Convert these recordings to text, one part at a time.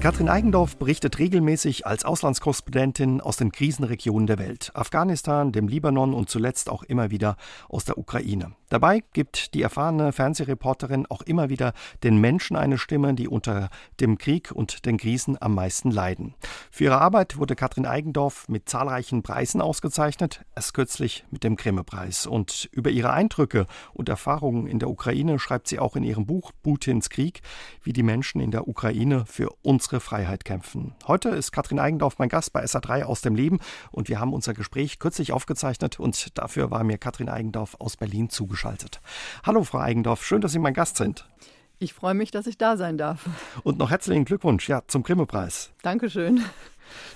Katrin Eigendorf berichtet regelmäßig als Auslandskorrespondentin aus den Krisenregionen der Welt, Afghanistan, dem Libanon und zuletzt auch immer wieder aus der Ukraine. Dabei gibt die erfahrene Fernsehreporterin auch immer wieder den Menschen eine Stimme, die unter dem Krieg und den Krisen am meisten leiden. Für ihre Arbeit wurde Katrin Eigendorf mit zahlreichen Preisen ausgezeichnet, erst kürzlich mit dem Grimme-Preis. Und über ihre Eindrücke und Erfahrungen in der Ukraine schreibt sie auch in ihrem Buch Putins Krieg, wie die Menschen in der Ukraine für unsere Freiheit kämpfen. Heute ist Katrin Eigendorf mein Gast bei SA3 aus dem Leben und wir haben unser Gespräch kürzlich aufgezeichnet und dafür war mir Katrin Eigendorf aus Berlin zugeschaltet. Hallo, Frau Eigendorf, schön, dass Sie mein Gast sind. Ich freue mich, dass ich da sein darf. Und noch herzlichen Glückwunsch ja, zum Grimme-Preis. Dankeschön.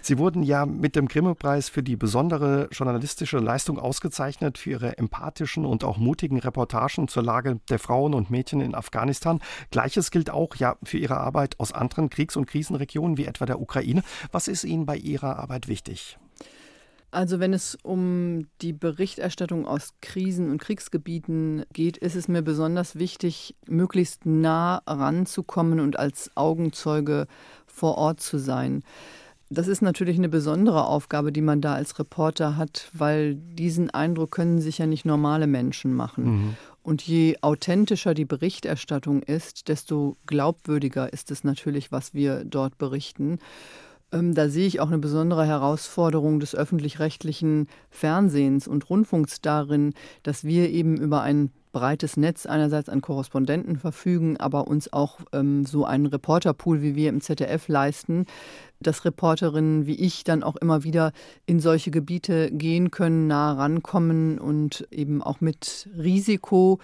Sie wurden ja mit dem Grimme-Preis für die besondere journalistische Leistung ausgezeichnet, für Ihre empathischen und auch mutigen Reportagen zur Lage der Frauen und Mädchen in Afghanistan. Gleiches gilt auch ja für Ihre Arbeit aus anderen Kriegs- und Krisenregionen, wie etwa der Ukraine. Was ist Ihnen bei Ihrer Arbeit wichtig? Also wenn es um die Berichterstattung aus Krisen- und Kriegsgebieten geht, ist es mir besonders wichtig, möglichst nah ranzukommen und als Augenzeuge vor Ort zu sein. Das ist natürlich eine besondere Aufgabe, die man da als Reporter hat, weil diesen Eindruck können sich ja nicht normale Menschen machen. Mhm. Und je authentischer die Berichterstattung ist, desto glaubwürdiger ist es natürlich, was wir dort berichten. Ähm, da sehe ich auch eine besondere Herausforderung des öffentlich-rechtlichen Fernsehens und Rundfunks darin, dass wir eben über ein breites Netz einerseits an Korrespondenten verfügen, aber uns auch ähm, so einen Reporterpool wie wir im ZDF leisten, dass Reporterinnen wie ich dann auch immer wieder in solche Gebiete gehen können, nah rankommen und eben auch mit Risiko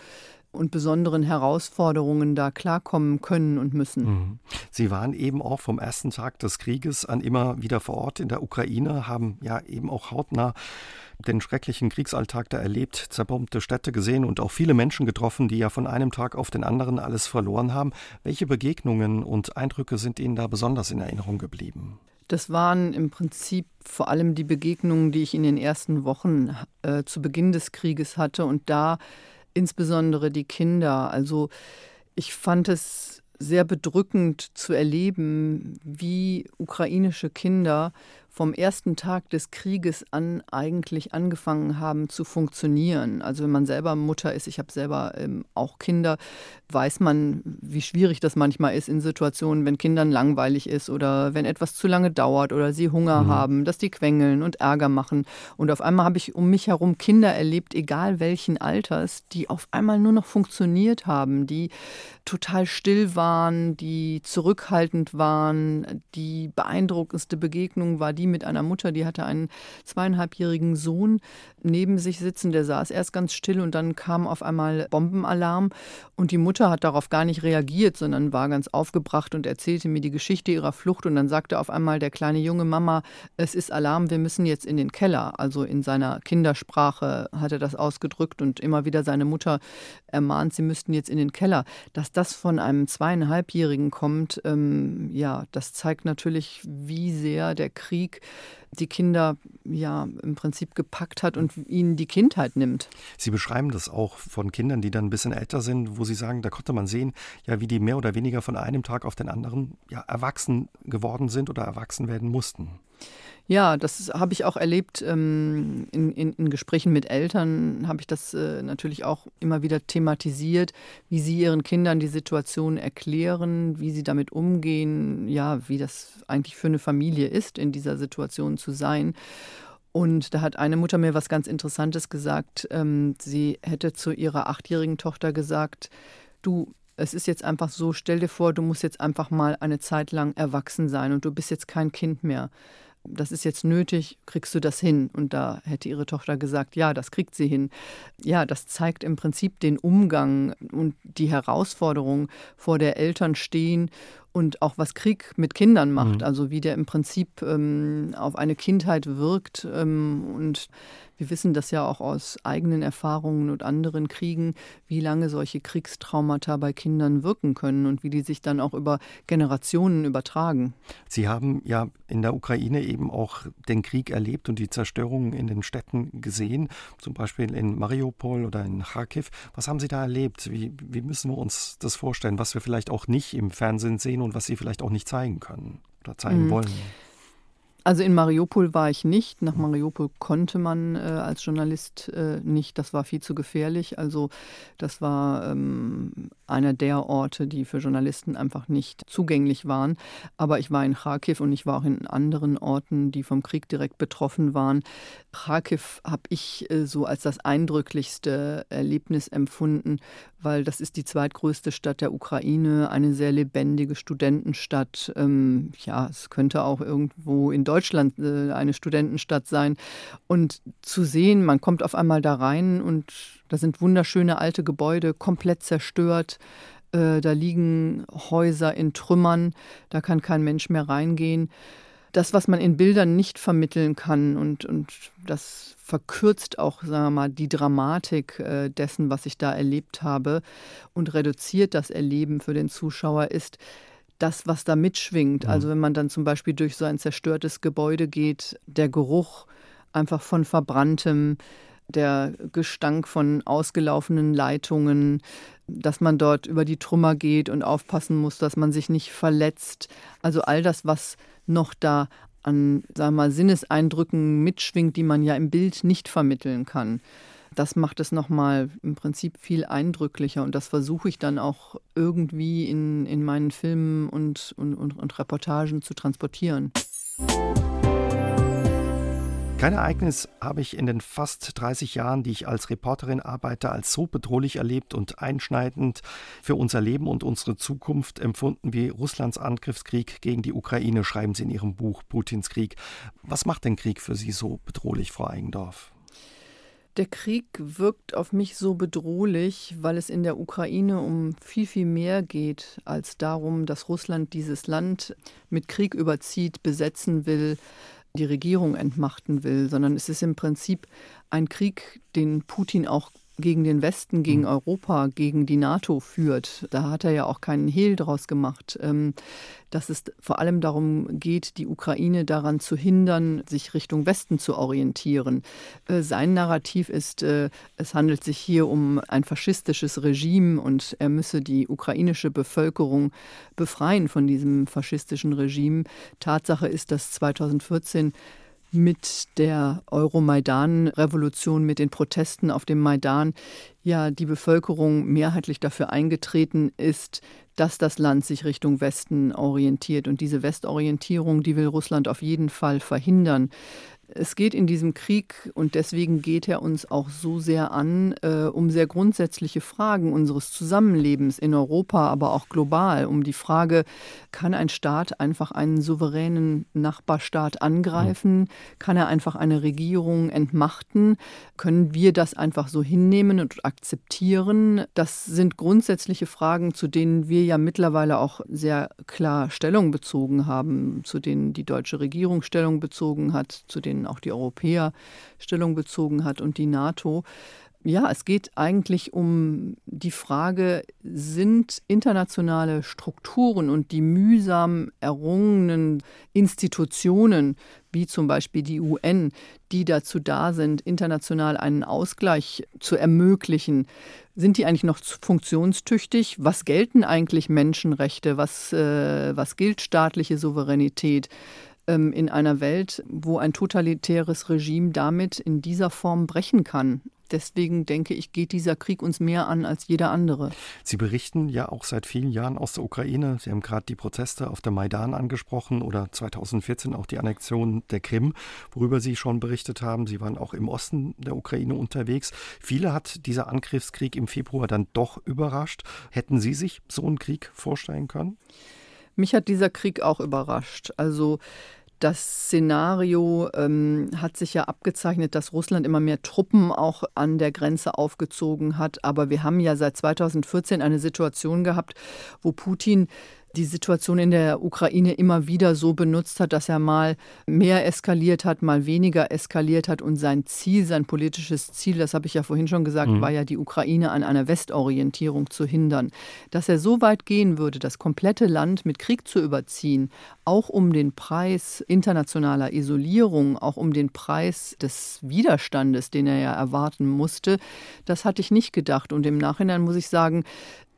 und besonderen Herausforderungen da klarkommen können und müssen. Mhm. Sie waren eben auch vom ersten Tag des Krieges an immer wieder vor Ort in der Ukraine, haben ja eben auch hautnah den schrecklichen Kriegsalltag da erlebt, zerbombte Städte gesehen und auch viele Menschen getroffen, die ja von einem Tag auf den anderen alles verloren haben. Welche Begegnungen und Eindrücke sind Ihnen da besonders in Erinnerung geblieben? Das waren im Prinzip vor allem die Begegnungen, die ich in den ersten Wochen äh, zu Beginn des Krieges hatte und da insbesondere die Kinder. Also ich fand es sehr bedrückend zu erleben, wie ukrainische Kinder vom ersten Tag des Krieges an eigentlich angefangen haben zu funktionieren. Also wenn man selber Mutter ist, ich habe selber ähm, auch Kinder, weiß man, wie schwierig das manchmal ist in Situationen, wenn Kindern langweilig ist oder wenn etwas zu lange dauert oder sie Hunger mhm. haben, dass die quengeln und Ärger machen. Und auf einmal habe ich um mich herum Kinder erlebt, egal welchen Alters, die auf einmal nur noch funktioniert haben, die total still waren, die zurückhaltend waren. Die beeindruckendste Begegnung war die mit einer Mutter, die hatte einen zweieinhalbjährigen Sohn neben sich sitzen, der saß erst ganz still und dann kam auf einmal Bombenalarm und die Mutter hat darauf gar nicht reagiert, sondern war ganz aufgebracht und erzählte mir die Geschichte ihrer Flucht und dann sagte auf einmal der kleine junge Mama, es ist Alarm, wir müssen jetzt in den Keller. Also in seiner Kindersprache hat er das ausgedrückt und immer wieder seine Mutter ermahnt, sie müssten jetzt in den Keller. Dass das von einem zweieinhalbjährigen kommt, ähm, ja, das zeigt natürlich, wie sehr der Krieg die Kinder ja im Prinzip gepackt hat und ihnen die Kindheit nimmt. Sie beschreiben das auch von Kindern, die dann ein bisschen älter sind, wo Sie sagen, da konnte man sehen, ja, wie die mehr oder weniger von einem Tag auf den anderen ja, erwachsen geworden sind oder erwachsen werden mussten. Ja, das habe ich auch erlebt ähm, in, in, in, Gesprächen mit Eltern, habe ich das äh, natürlich auch immer wieder thematisiert, wie sie ihren Kindern die Situation erklären, wie sie damit umgehen, ja, wie das eigentlich für eine Familie ist, in dieser Situation zu sein. Und da hat eine Mutter mir was ganz Interessantes gesagt. Ähm, sie hätte zu ihrer achtjährigen Tochter gesagt, du, es ist jetzt einfach so, stell dir vor, du musst jetzt einfach mal eine Zeit lang erwachsen sein und du bist jetzt kein Kind mehr das ist jetzt nötig, kriegst du das hin? Und da hätte ihre Tochter gesagt, ja, das kriegt sie hin. Ja, das zeigt im Prinzip den Umgang und die Herausforderung, vor der Eltern stehen und auch was Krieg mit Kindern macht, mhm. also wie der im Prinzip ähm, auf eine Kindheit wirkt. Ähm, und Wir wissen das ja auch aus eigenen Erfahrungen und anderen Kriegen, wie lange solche Kriegstraumata bei Kindern wirken können und wie die sich dann auch über Generationen übertragen. Sie haben ja in der Ukraine eben auch den Krieg erlebt und die Zerstörungen in den Städten gesehen, zum Beispiel in Mariupol oder in Kharkiv. Was haben Sie da erlebt? Wie, wie müssen wir uns das vorstellen, was wir vielleicht auch nicht im Fernsehen sehen und was Sie vielleicht auch nicht zeigen können oder zeigen mhm. wollen? Also in Mariupol war ich nicht. Nach Mariupol konnte man äh, als Journalist äh, nicht. Das war viel zu gefährlich. Also das war ähm, einer der Orte, die für Journalisten einfach nicht zugänglich waren. Aber ich war in Kharkiv und ich war auch in anderen Orten, die vom Krieg direkt betroffen waren. Kharkiv habe ich äh, so als das eindrücklichste Erlebnis empfunden, weil das ist die zweitgrößte Stadt der Ukraine, eine sehr lebendige Studentenstadt. Ähm, ja, es könnte auch irgendwo in Deutschland äh, eine Studentenstadt sein. Und zu sehen, man kommt auf einmal da rein und da sind wunderschöne alte Gebäude, komplett zerstört. Äh, da liegen Häuser in Trümmern, da kann kein Mensch mehr reingehen das, was man in Bildern nicht vermitteln kann und, und das verkürzt auch, sagen wir mal, die Dramatik äh, dessen, was ich da erlebt habe und reduziert das Erleben für den Zuschauer, ist das, was da mitschwingt. Mhm. Also wenn man dann zum Beispiel durch so ein zerstörtes Gebäude geht, der Geruch einfach von verbranntem, der Gestank von ausgelaufenen Leitungen, dass man dort über die Trümmer geht und aufpassen muss, dass man sich nicht verletzt. Also all das, was noch da an sagen wir mal, Sinneseindrücken mitschwingt, die man ja im Bild nicht vermitteln kann. Das macht es nochmal im Prinzip viel eindrücklicher und das versuche ich dann auch irgendwie in, in meinen Filmen und, und, und, und Reportagen zu transportieren. Kein Ereignis habe ich in den fast 30 Jahren, die ich als Reporterin arbeite, als so bedrohlich erlebt und einschneidend für unser Leben und unsere Zukunft empfunden wie Russlands Angriffskrieg gegen die Ukraine, schreiben Sie in Ihrem Buch Putins Krieg. Was macht den Krieg für Sie so bedrohlich, Frau Eigendorf? Der Krieg wirkt auf mich so bedrohlich, weil es in der Ukraine um viel, viel mehr geht als darum, dass Russland dieses Land mit Krieg überzieht, besetzen will, die Regierung entmachten will, sondern es ist im Prinzip ein Krieg, den Putin auch gegen den Westen, gegen mhm. Europa, gegen die NATO führt. Da hat er ja auch keinen Hehl draus gemacht. Ähm, dass es vor allem darum geht, die Ukraine daran zu hindern, sich Richtung Westen zu orientieren. Äh, sein Narrativ ist, äh, es handelt sich hier um ein faschistisches Regime und er müsse die ukrainische Bevölkerung befreien von diesem faschistischen Regime. Tatsache ist, dass 2014 mit der Euromaidan-Revolution, mit den Protesten auf dem Maidan ja die Bevölkerung mehrheitlich dafür eingetreten ist, dass das Land sich Richtung Westen orientiert. Und diese Westorientierung, die will Russland auf jeden Fall verhindern. Es geht in diesem Krieg, und deswegen geht er uns auch so sehr an, äh, um sehr grundsätzliche Fragen unseres Zusammenlebens in Europa, aber auch global. Um die Frage, kann ein Staat einfach einen souveränen Nachbarstaat angreifen? Kann er einfach eine Regierung entmachten? Können wir das einfach so hinnehmen und akzeptieren? Das sind grundsätzliche Fragen, zu denen wir ja mittlerweile auch sehr klar Stellung bezogen haben, zu denen die deutsche Regierung Stellung bezogen hat, zu denen denen auch die Europäer Stellung bezogen hat und die NATO. Ja, es geht eigentlich um die Frage, sind internationale Strukturen und die mühsam errungenen Institutionen, wie zum Beispiel die UN, die dazu da sind, international einen Ausgleich zu ermöglichen, sind die eigentlich noch funktionstüchtig? Was gelten eigentlich Menschenrechte? Was, äh, was gilt staatliche Souveränität? Ähm, in einer Welt, wo ein totalitäres Regime damit in dieser Form brechen kann. Deswegen denke ich, geht dieser Krieg uns mehr an als jeder andere. Sie berichten ja auch seit vielen Jahren aus der Ukraine. Sie haben gerade die Proteste auf der Maidan angesprochen oder 2014 auch die Annexion der Krim, worüber Sie schon berichtet haben. Sie waren auch im Osten der Ukraine unterwegs. Viele hat dieser Angriffskrieg im Februar dann doch überrascht. Hätten Sie sich so einen Krieg vorstellen können? Mich hat dieser Krieg auch überrascht. Also das Szenario ähm, hat sich ja abgezeichnet, dass Russland immer mehr Truppen auch an der Grenze aufgezogen hat. Aber wir haben ja seit 2014 eine Situation gehabt, wo Putin die Situation in der Ukraine immer wieder so benutzt hat, dass er mal mehr eskaliert hat, mal weniger eskaliert hat und sein Ziel, sein politisches Ziel, das habe ich ja vorhin schon gesagt, mhm. war ja die Ukraine an einer Westorientierung zu hindern. Dass er so weit gehen würde, das komplette Land mit Krieg zu überziehen, auch um den Preis internationaler Isolierung, auch um den Preis des Widerstandes, den er ja erwarten musste, das hatte ich nicht gedacht. Und im Nachhinein muss ich sagen,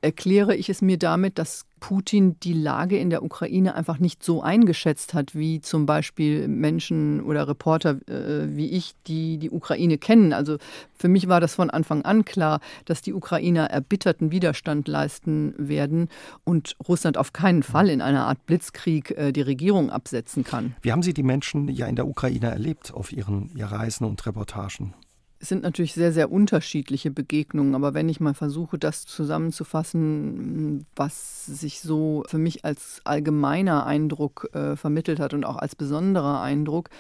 erkläre ich es mir damit, dass Putin die Lage in der Ukraine einfach nicht so eingeschätzt hat, wie zum Beispiel Menschen oder Reporter äh, wie ich, die die Ukraine kennen. Also für mich war das von Anfang an klar, dass die Ukrainer erbitterten Widerstand leisten werden und Russland auf keinen Fall in einer Art Blitzkrieg äh, die Regierung absetzen kann. Wie haben Sie die Menschen ja in der Ukraine erlebt auf Ihren ja, Reisen und Reportagen? Es sind natürlich sehr, sehr unterschiedliche Begegnungen, aber wenn ich mal versuche, das zusammenzufassen, was sich so für mich als allgemeiner Eindruck äh, vermittelt hat und auch als besonderer Eindruck,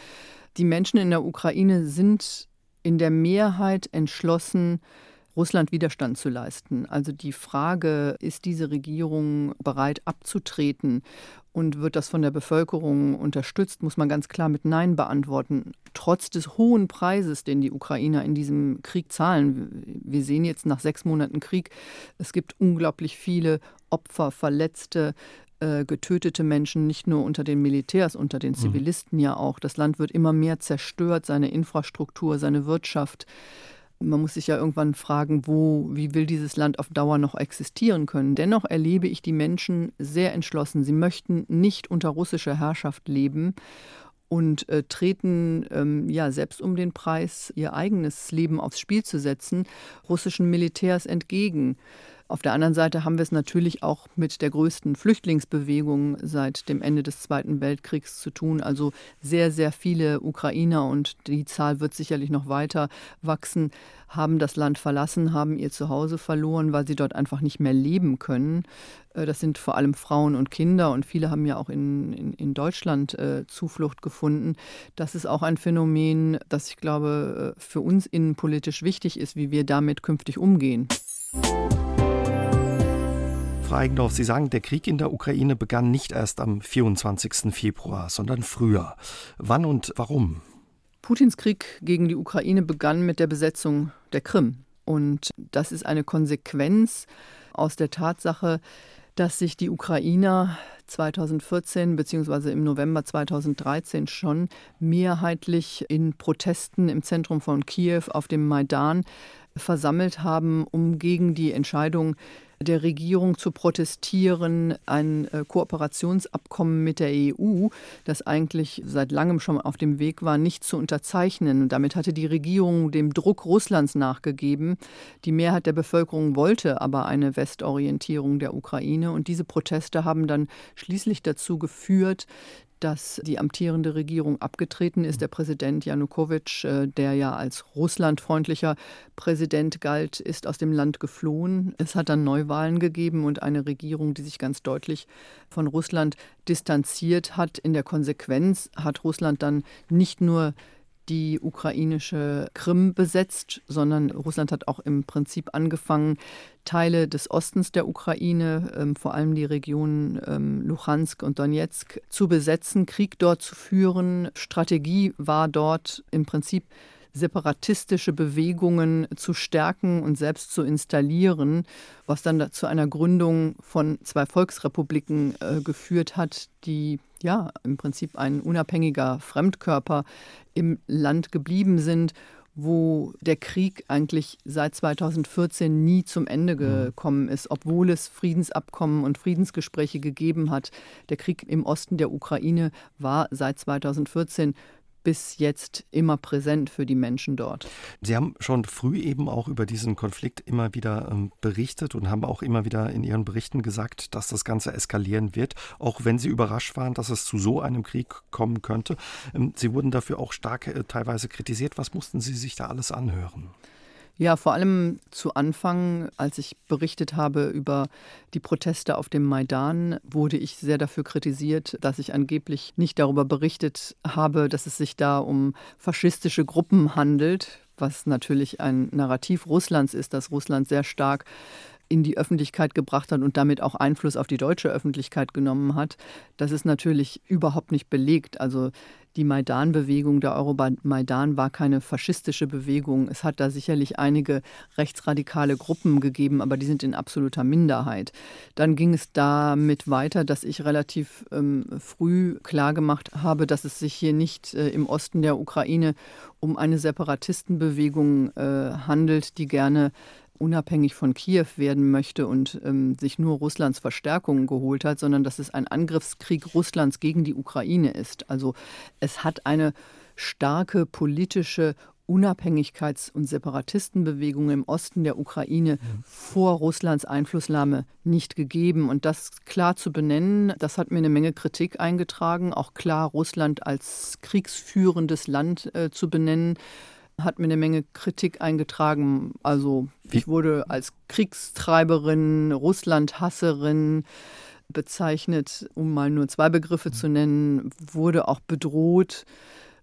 die Menschen in der Ukraine sind in der Mehrheit entschlossen, Russland Widerstand zu leisten. Also die Frage, ist diese Regierung bereit abzutreten und wird das von der Bevölkerung unterstützt, muss man ganz klar mit Nein beantworten. Trotz des hohen Preises, den die Ukrainer in diesem Krieg zahlen. Wir sehen jetzt nach sechs Monaten Krieg, es gibt unglaublich viele Opfer, Verletzte, äh, getötete Menschen, nicht nur unter den Militärs, unter den mhm. Zivilisten ja auch. Das Land wird immer mehr zerstört, seine Infrastruktur, seine Wirtschaft. Man muss sich ja irgendwann fragen, wo, wie will dieses Land auf Dauer noch existieren können. Dennoch erlebe ich die Menschen sehr entschlossen. Sie möchten nicht unter russischer Herrschaft leben und äh, treten ähm, ja selbst um den Preis, ihr eigenes Leben aufs Spiel zu setzen, russischen Militärs entgegen. Auf der anderen Seite haben wir es natürlich auch mit der größten Flüchtlingsbewegung seit dem Ende des Zweiten Weltkriegs zu tun. Also sehr, sehr viele Ukrainer und die Zahl wird sicherlich noch weiter wachsen, haben das Land verlassen, haben ihr Zuhause verloren, weil sie dort einfach nicht mehr leben können. Äh, das sind vor allem Frauen und Kinder und viele haben ja auch in, in, in Deutschland äh, Zuflucht gefunden. Das ist auch ein Phänomen, das ich glaube äh, für uns innenpolitisch wichtig ist, wie wir damit künftig umgehen. Frau Sie sagen, der Krieg in der Ukraine begann nicht erst am 24. Februar, sondern früher. Wann und warum? Putins Krieg gegen die Ukraine begann mit der Besetzung der Krim. Und das ist eine Konsequenz aus der Tatsache, dass sich die Ukrainer 2014 bzw. im November 2013 schon mehrheitlich in Protesten im Zentrum von Kiew auf dem Maidan versammelt haben, um gegen die Entscheidung der Regierung zu protestieren, ein äh, Kooperationsabkommen mit der EU, das eigentlich seit langem schon auf dem Weg war, nicht zu unterzeichnen. Und damit hatte die Regierung dem Druck Russlands nachgegeben. Die Mehrheit der Bevölkerung wollte aber eine Westorientierung der Ukraine. Und diese Proteste haben dann schließlich dazu geführt, dass die amtierende Regierung abgetreten ist. Der Präsident Janukowitsch, äh, der ja als russlandfreundlicher Präsident galt, ist aus dem Land geflohen. Es hat dann Neuwahlen gegeben und eine Regierung, die sich ganz deutlich von Russland distanziert hat. In der Konsequenz hat Russland dann nicht nur die ukrainische Krim besetzt, sondern Russland hat auch im Prinzip angefangen, Teile des Ostens der Ukraine, ähm, vor allem die Regionen ähm, Luhansk und Donetsk, zu besetzen, Krieg dort zu führen. Strategie war dort im Prinzip separatistische Bewegungen zu stärken und selbst zu installieren, was dann zu einer Gründung von zwei Volksrepubliken äh, geführt hat, die ja im Prinzip ein unabhängiger Fremdkörper im Land geblieben sind wo der Krieg eigentlich seit 2014 nie zum Ende mhm. gekommen ist, obwohl es Friedensabkommen und Friedensgespräche gegeben hat. Der Krieg im Osten der Ukraine war seit 2014 bis jetzt immer präsent für die Menschen dort. Sie haben schon früh eben auch über diesen Konflikt immer wieder ähm, berichtet und haben auch immer wieder in Ihren Berichten gesagt, dass das Ganze eskalieren wird, auch wenn Sie überrascht waren, dass es zu so einem Krieg kommen könnte. Ähm, Sie wurden dafür auch stark äh, teilweise kritisiert. Was mussten Sie sich da alles anhören? Ja, vor allem zu Anfang, als ich berichtet habe über die Proteste auf dem Maidan, wurde ich sehr dafür kritisiert, dass ich angeblich nicht darüber berichtet habe, dass es sich da um faschistische Gruppen handelt, was natürlich ein Narrativ Russlands ist, dass Russland sehr stark in die Öffentlichkeit gebracht hat und damit auch Einfluss auf die deutsche Öffentlichkeit genommen hat, das ist natürlich überhaupt nicht belegt. Also die Maidan-Bewegung, der Euromaidan war keine faschistische Bewegung. Es hat da sicherlich einige rechtsradikale Gruppen gegeben, aber die sind in absoluter Minderheit. Dann ging es damit weiter, dass ich relativ ähm, früh klargemacht habe, dass es sich hier nicht äh, im Osten der Ukraine um eine Separatistenbewegung äh, handelt, die gerne unabhängig von Kiew werden möchte und ähm, sich nur Russlands Verstärkungen geholt hat, sondern dass es ein Angriffskrieg Russlands gegen die Ukraine ist. Also es hat eine starke politische Unabhängigkeits- und Separatistenbewegung im Osten der Ukraine vor Russlands Einflussnahme nicht gegeben. Und das klar zu benennen, das hat mir eine Menge Kritik eingetragen, auch klar Russland als kriegsführendes Land äh, zu benennen hat mir eine Menge Kritik eingetragen. Also ich wurde als Kriegstreiberin, Russlandhasserin bezeichnet, um mal nur zwei Begriffe zu nennen, wurde auch bedroht.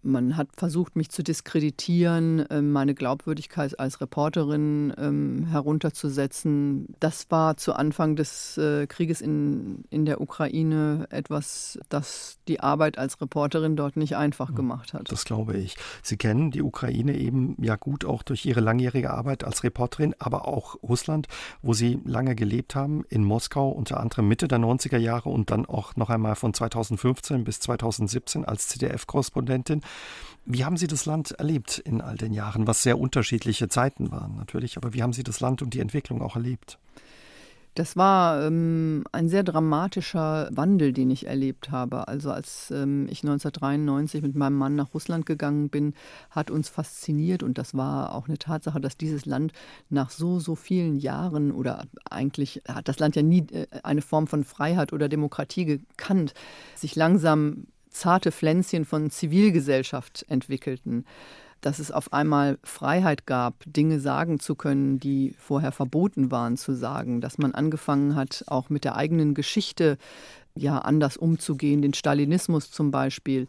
Man hat versucht, mich zu diskreditieren, ähm, meine Glaubwürdigkeit als Reporterin ähm, herunterzusetzen. Das war zu Anfang des äh, Krieges in, in der Ukraine etwas, das die Arbeit als Reporterin dort nicht einfach hm, gemacht hat. Das glaube ich. Sie kennen die Ukraine eben ja gut auch durch Ihre langjährige Arbeit als Reporterin, aber auch Russland, wo Sie lange gelebt haben, in Moskau unter anderem Mitte der 90er Jahre und dann auch noch einmal von 2015 bis 2017 als CDF-Korrespondentin. Wie haben Sie das Land erlebt in all den Jahren, was sehr unterschiedliche Zeiten waren natürlich, aber wie haben Sie das Land und die Entwicklung auch erlebt? Das war ähm, ein sehr dramatischer Wandel, den ich erlebt habe. Also als ähm, ich 1993 mit meinem Mann nach Russland gegangen bin, hat uns fasziniert und das war auch eine Tatsache, dass dieses Land nach so, so vielen Jahren oder eigentlich hat das Land ja nie äh, eine Form von Freiheit oder Demokratie gekannt, sich langsam zarte Pflänzchen von Zivilgesellschaft entwickelten, dass es auf einmal Freiheit gab, Dinge sagen zu können, die vorher verboten waren zu sagen, dass man angefangen hat, auch mit der eigenen Geschichte ja anders umzugehen, den Stalinismus zum Beispiel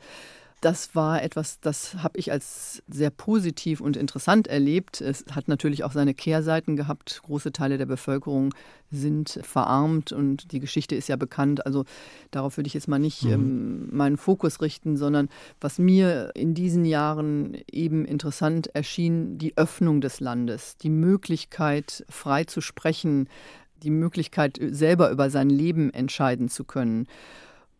das war etwas, das habe ich als sehr positiv und interessant erlebt. Es hat natürlich auch seine Kehrseiten gehabt. Große Teile der Bevölkerung sind verarmt und die Geschichte ist ja bekannt. Also darauf würde ich jetzt mal nicht mhm. ähm, meinen Fokus richten, sondern was mir in diesen Jahren eben interessant erschien, die Öffnung des Landes, die Möglichkeit, frei zu sprechen, die Möglichkeit, selber über sein Leben entscheiden zu können.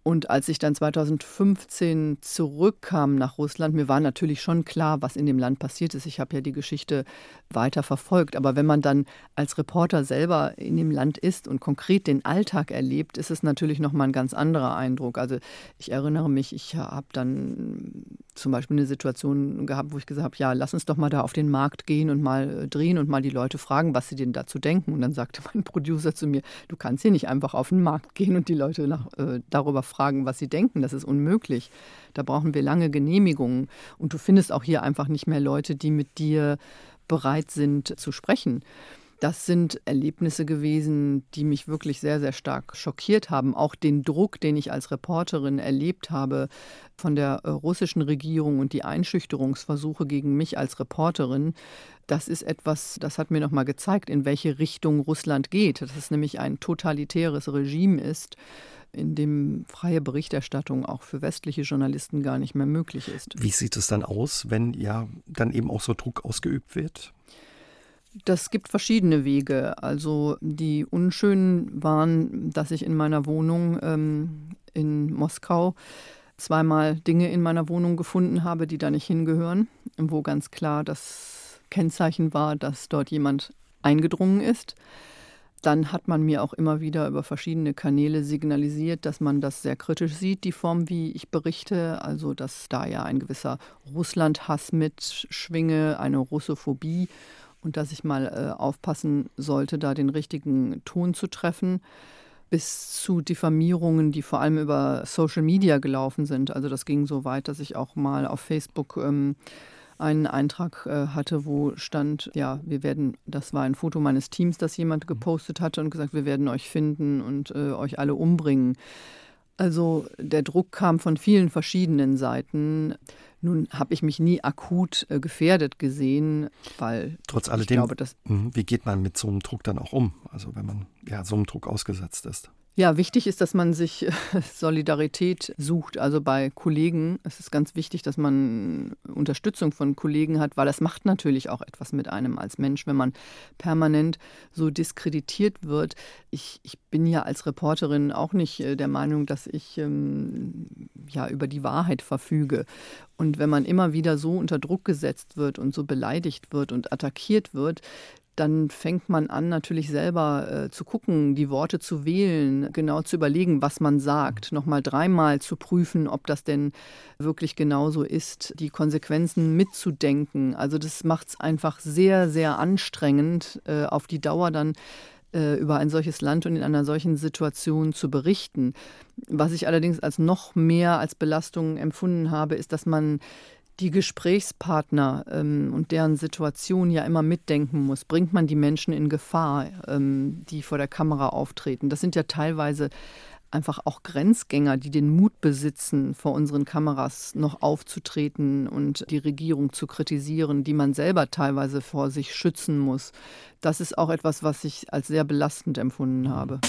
Und als ich dann 2015 zurückkam nach Russland, mir war natürlich schon klar, was in dem Land passiert ist. Ich habe ja die Geschichte weiter verfolgt. Aber wenn man dann als Reporter selber in dem Land ist und konkret den Alltag erlebt, ist es natürlich nochmal ein ganz anderer Eindruck. Also ich erinnere mich, ich habe dann zum Beispiel eine Situation gehabt, wo ich gesagt habe, ja, lass uns doch mal da auf den Markt gehen und mal äh, drehen und mal die Leute fragen, was sie denn dazu denken. Und dann sagte mein Producer zu mir, du kannst hier nicht einfach auf den Markt gehen und die Leute nach, äh, darüber fragen, was sie denken. Das ist unmöglich. Da brauchen wir lange Genehmigungen. Und du findest auch hier einfach nicht mehr Leute, die mit dir bereit sind zu sprechen. Das sind Erlebnisse gewesen, die mich wirklich sehr, sehr stark schockiert haben. Auch den Druck, den ich als Reporterin erlebt habe von der äh, russischen Regierung und die Einschüchterungsversuche gegen mich als Reporterin, das ist etwas, das hat mir nochmal gezeigt, in welche Richtung Russland geht. Dass es nämlich ein totalitäres Regime ist, in dem freie Berichterstattung auch für westliche Journalisten gar nicht mehr möglich ist. Wie sieht es dann aus, wenn ja dann eben auch so Druck ausgeübt wird? Das gibt verschiedene Wege. Also die unschönen waren, dass ich in meiner Wohnung ähm, in Moskau zweimal Dinge in meiner Wohnung gefunden habe, die da nicht hingehören, wo ganz klar das Kennzeichen war, dass dort jemand eingedrungen ist. Dann hat man mir auch immer wieder über verschiedene Kanäle signalisiert, dass man das sehr kritisch sieht, die Form, wie ich berichte. Also, dass da ja ein gewisser Russlandhass mitschwinge, eine Russophobie und dass ich mal äh, aufpassen sollte, da den richtigen Ton zu treffen, bis zu Diffamierungen, die vor allem über Social Media gelaufen sind. Also das ging so weit, dass ich auch mal auf Facebook ähm, einen Eintrag äh, hatte, wo stand, ja, wir werden, das war ein Foto meines Teams, das jemand gepostet hatte und gesagt, wir werden euch finden und äh, euch alle umbringen. Also der Druck kam von vielen verschiedenen Seiten. Nun habe ich mich nie akut äh, gefährdet gesehen, weil trotz alledem, glaube, dass, mhm, wie geht man mit so einem Druck dann auch um? Also wenn man ja so einem Druck ausgesetzt ist. Ja, wichtig ist, dass man sich Solidarität sucht. Also bei Kollegen es ist ganz wichtig, dass man Unterstützung von Kollegen hat, weil das macht natürlich auch etwas mit einem als Mensch, wenn man permanent so diskreditiert wird. Ich, ich bin ja als Reporterin auch nicht äh, der Meinung, dass ich ähm, ja über die Wahrheit verfüge. Und wenn man immer wieder so unter Druck gesetzt wird und so beleidigt wird und attackiert wird, dann fängt man an, natürlich selber äh, zu gucken, die Worte zu wählen, genau zu überlegen, was man sagt, nochmal dreimal zu prüfen, ob das denn wirklich genauso ist, die Konsequenzen mitzudenken. Also das macht es einfach sehr, sehr anstrengend, äh, auf die Dauer dann äh, über ein solches Land und in einer solchen Situation zu berichten. Was ich allerdings als noch mehr als Belastung empfunden habe, ist, dass man die Gesprächspartner ähm, und deren Situation ja immer mitdenken muss. Bringt man die Menschen in Gefahr, ähm, die vor der Kamera auftreten? Das sind ja teilweise einfach auch Grenzgänger, die den Mut besitzen, vor unseren Kameras noch aufzutreten und die Regierung zu kritisieren, die man selber teilweise vor sich schützen muss. Das ist auch etwas, was ich als sehr belastend empfunden habe.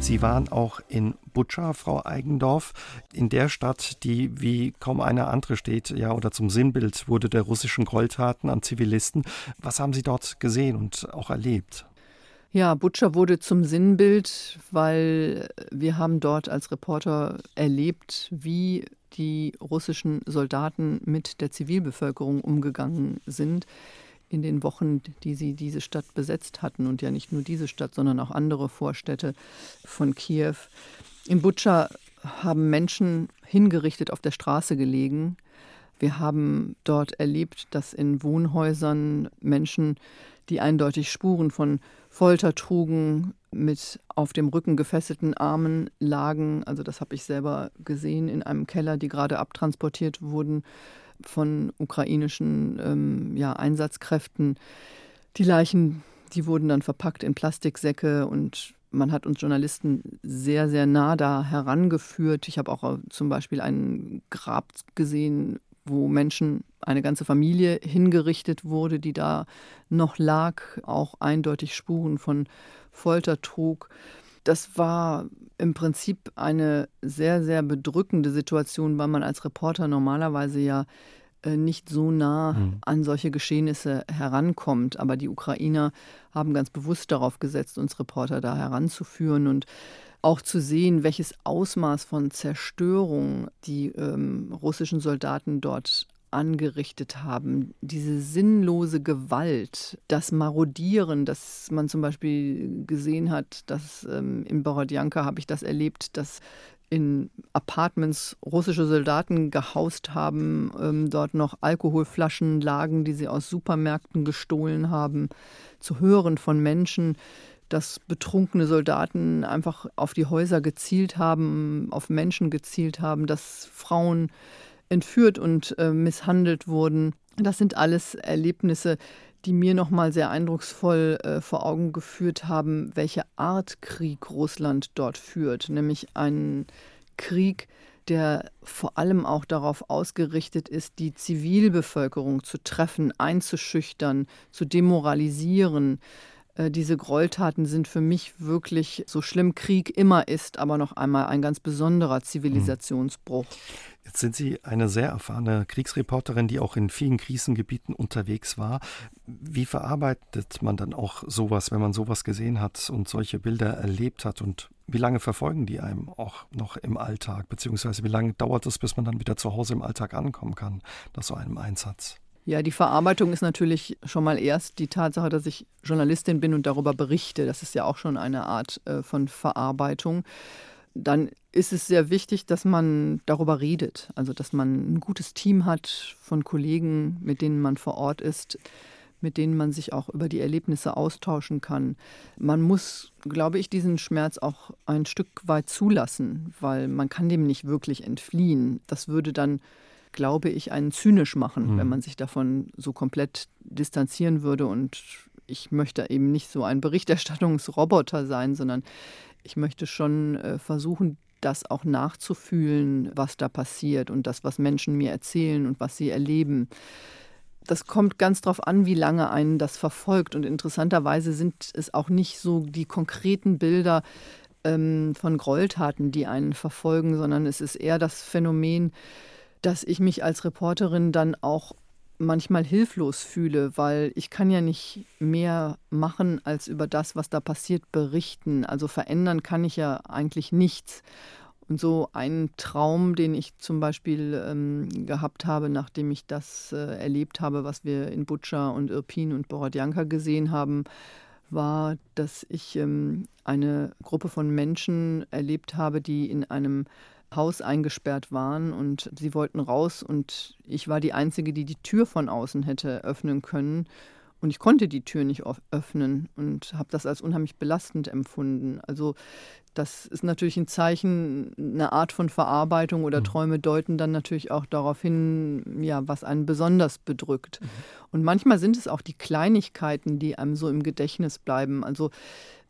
Sie waren auch in Butscha, Frau Eigendorf, in der Stadt, die wie kaum eine andere steht, ja, oder zum Sinnbild wurde der russischen Gräueltaten an Zivilisten. Was haben Sie dort gesehen und auch erlebt? Ja, Butscha wurde zum Sinnbild, weil wir haben dort als Reporter erlebt, wie die russischen Soldaten mit der Zivilbevölkerung umgegangen sind in den Wochen, die sie diese Stadt besetzt hatten und ja nicht nur diese Stadt, sondern auch andere Vorstädte von Kiew. In Butscha haben Menschen hingerichtet auf der Straße gelegen. Wir haben dort erlebt, dass in Wohnhäusern Menschen, die eindeutig Spuren von Folter trugen, mit auf dem Rücken gefesselten Armen lagen. Also das habe ich selber gesehen in einem Keller, die gerade abtransportiert wurden von ukrainischen ähm, ja, Einsatzkräften. Die Leichen, die wurden dann verpackt in Plastiksäcke und man hat uns Journalisten sehr, sehr nah da herangeführt. Ich habe auch äh, zum Beispiel ein Grab gesehen, wo Menschen, eine ganze Familie hingerichtet wurde, die da noch lag, auch eindeutig Spuren von Folter trug. Das war im Prinzip eine sehr, sehr bedrückende Situation, weil man als Reporter normalerweise ja äh, nicht so nah mhm. an solche Geschehnisse herankommt. Aber die Ukrainer haben ganz bewusst darauf gesetzt, uns Reporter da heranzuführen und auch zu sehen, welches Ausmaß von Zerstörung die ähm, russischen Soldaten dort angerichtet haben. Diese sinnlose Gewalt, das Marodieren, das man zum Beispiel gesehen hat, dass ähm, in Borodjanka habe ich das erlebt, dass in Apartments russische Soldaten gehaust haben, ähm, dort noch Alkoholflaschen lagen, die sie aus Supermärkten gestohlen haben, zu hören von Menschen, dass betrunkene Soldaten einfach auf die Häuser gezielt haben, auf Menschen gezielt haben, dass Frauen entführt und äh, misshandelt wurden. Das sind alles Erlebnisse, die mir noch mal sehr eindrucksvoll äh, vor Augen geführt haben, welche Art Krieg Russland dort führt, nämlich einen Krieg, der vor allem auch darauf ausgerichtet ist, die Zivilbevölkerung zu treffen, einzuschüchtern, zu demoralisieren, äh, diese Gräueltaten sind für mich wirklich, so schlimm Krieg immer ist, aber noch einmal ein ganz besonderer Zivilisationsbruch. Jetzt sind Sie eine sehr erfahrene Kriegsreporterin, die auch in vielen Krisengebieten unterwegs war. Wie verarbeitet man dann auch sowas, wenn man sowas gesehen hat und solche Bilder erlebt hat? Und wie lange verfolgen die einem auch noch im Alltag? Beziehungsweise wie lange dauert es, bis man dann wieder zu Hause im Alltag ankommen kann nach so einem Einsatz? Ja, die Verarbeitung ist natürlich schon mal erst die Tatsache, dass ich Journalistin bin und darüber berichte. Das ist ja auch schon eine Art äh, von Verarbeitung. Dann ist es sehr wichtig, dass man darüber redet. Also, dass man ein gutes Team hat von Kollegen, mit denen man vor Ort ist, mit denen man sich auch über die Erlebnisse austauschen kann. Man muss, glaube ich, diesen Schmerz auch ein Stück weit zulassen, weil man kann dem nicht wirklich entfliehen. Das würde dann glaube ich, einen zynisch machen, mhm. wenn man sich davon so komplett distanzieren würde und ich möchte eben nicht so ein Berichterstattungsroboter sein, sondern ich möchte schon äh, versuchen, das auch nachzufühlen, was da passiert und das, was Menschen mir erzählen und was sie erleben. Das kommt ganz darauf an, wie lange einen das verfolgt. Und interessanterweise sind es auch nicht so die konkreten Bilder ähm, von Gräueltaten, die einen verfolgen, sondern es ist eher das Phänomen, dass ich mich als Reporterin dann auch manchmal hilflos fühle, weil ich kann ja nicht mehr machen, als über das, was da passiert, berichten. Also verändern kann ich ja eigentlich nichts. Und so ein Traum, den ich zum Beispiel ähm, gehabt habe, nachdem ich das äh, erlebt habe, was wir in Butscha und Irpin und Borodjanka gesehen haben, war, dass ich ähm, eine Gruppe von Menschen erlebt habe, die in einem Haus eingesperrt waren und sie wollten raus und ich war die Einzige, die die Tür von außen hätte öffnen können. Und ich konnte die Tür nicht öffnen und habe das als unheimlich belastend empfunden. Also das ist natürlich ein Zeichen, eine Art von Verarbeitung oder mhm. Träume deuten dann natürlich auch darauf hin, ja, was einen besonders bedrückt. Mhm. Und manchmal sind es auch die Kleinigkeiten, die einem so im Gedächtnis bleiben. Also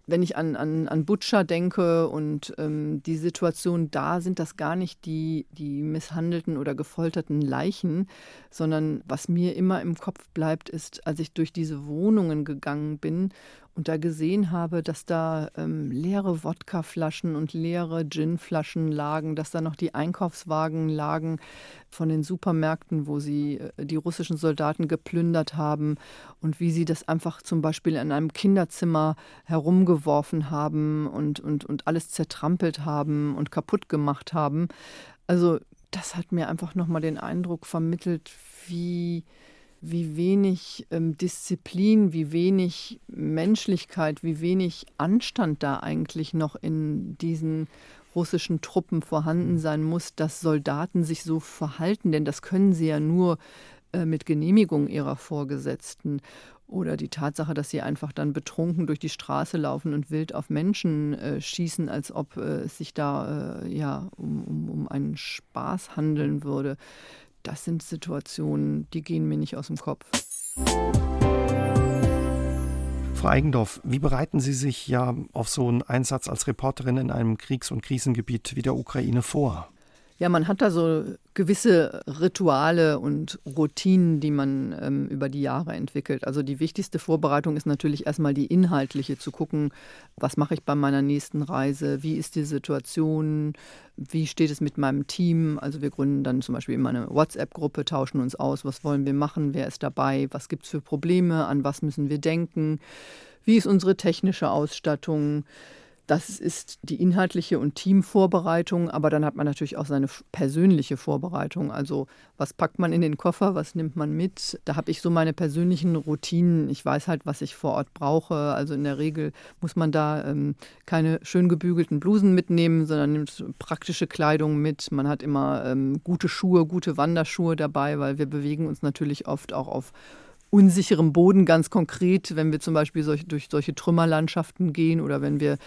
wenn ich an, an, an Butcher denke und ähm, die Situation da, sind das gar nicht die, die misshandelten oder gefolterten Leichen, sondern was mir immer im Kopf bleibt, ist, als ich durch diese Wohnungen gegangen bin und da gesehen habe, dass da ähm, leere Wodkaflaschen und leere Ginflaschen lagen, dass da noch die Einkaufswagen lagen von den Supermärkten, wo sie äh, die russischen Soldaten geplündert haben und wie sie das einfach zum Beispiel in einem Kinderzimmer herumgeworfen haben und, und, und alles zertrampelt haben und kaputt gemacht haben. Also das hat mir einfach nochmal den Eindruck vermittelt, wie wie wenig ähm, Disziplin, wie wenig Menschlichkeit, wie wenig Anstand da eigentlich noch in diesen russischen Truppen vorhanden mhm. sein muss, dass Soldaten sich so verhalten, denn das können sie ja nur äh, mit Genehmigung ihrer Vorgesetzten. Oder die Tatsache, dass sie einfach dann betrunken durch die Straße laufen und wild auf Menschen äh, schießen, als ob äh, es sich da äh, ja um, um, um einen Spaß handeln würde das sind Situationen, die gehen mir nicht aus dem Kopf. Frau Eigendorf, wie bereiten Sie sich ja auf so einen Einsatz als Reporterin in einem Kriegs- und Krisengebiet wie der Ukraine vor? Ja, man hat da so gewisse Rituale und Routinen, die man ähm, über die Jahre entwickelt. Also die wichtigste Vorbereitung ist natürlich erstmal die inhaltliche, zu gucken, was mache ich bei meiner nächsten Reise, wie ist die Situation, wie steht es mit meinem Team. Also wir gründen dann zum Beispiel immer eine WhatsApp-Gruppe, tauschen uns aus, was wollen wir machen, wer ist dabei, was gibt es für Probleme, an was müssen wir denken, wie ist unsere technische Ausstattung. Das ist die inhaltliche und Teamvorbereitung, aber dann hat man natürlich auch seine persönliche Vorbereitung. Also was packt man in den Koffer, was nimmt man mit? Da habe ich so meine persönlichen Routinen. Ich weiß halt, was ich vor Ort brauche. Also in der Regel muss man da ähm, keine schön gebügelten Blusen mitnehmen, sondern nimmt praktische Kleidung mit. Man hat immer ähm, gute Schuhe, gute Wanderschuhe dabei, weil wir bewegen uns natürlich oft auch auf unsicherem Boden ganz konkret, wenn wir zum Beispiel solch, durch solche Trümmerlandschaften gehen oder wenn wir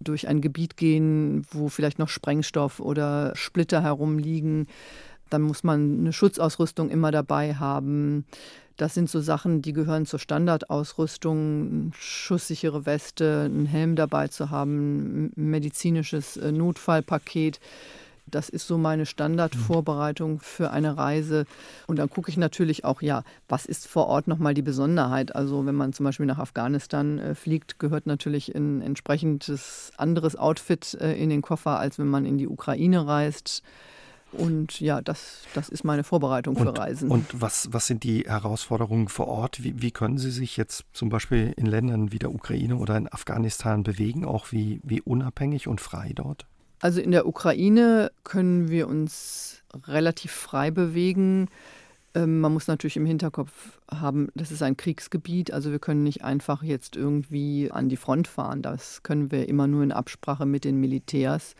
durch ein Gebiet gehen, wo vielleicht noch Sprengstoff oder Splitter herumliegen, dann muss man eine Schutzausrüstung immer dabei haben. Das sind so Sachen, die gehören zur Standardausrüstung, schusssichere Weste, einen Helm dabei zu haben, ein medizinisches äh, Notfallpaket. Das ist so meine Standardvorbereitung für eine Reise. Und dann gucke ich natürlich auch, ja, was ist vor Ort nochmal die Besonderheit? Also wenn man zum Beispiel nach Afghanistan äh, fliegt, gehört natürlich ein entsprechendes anderes Outfit äh, in den Koffer, als wenn man in die Ukraine reist. Und ja, das, das ist meine Vorbereitung und, für Reisen. Und was, was sind die Herausforderungen vor Ort? Wie, wie können Sie sich jetzt zum Beispiel in Ländern wie der Ukraine oder in Afghanistan bewegen, auch wie, wie unabhängig und frei dort? Also in der Ukraine können wir uns relativ frei bewegen. Ähm, man muss natürlich im Hinterkopf haben, das ist ein Kriegsgebiet, also wir können nicht einfach jetzt irgendwie an die Front fahren. Das können wir immer nur in Absprache mit den Militärs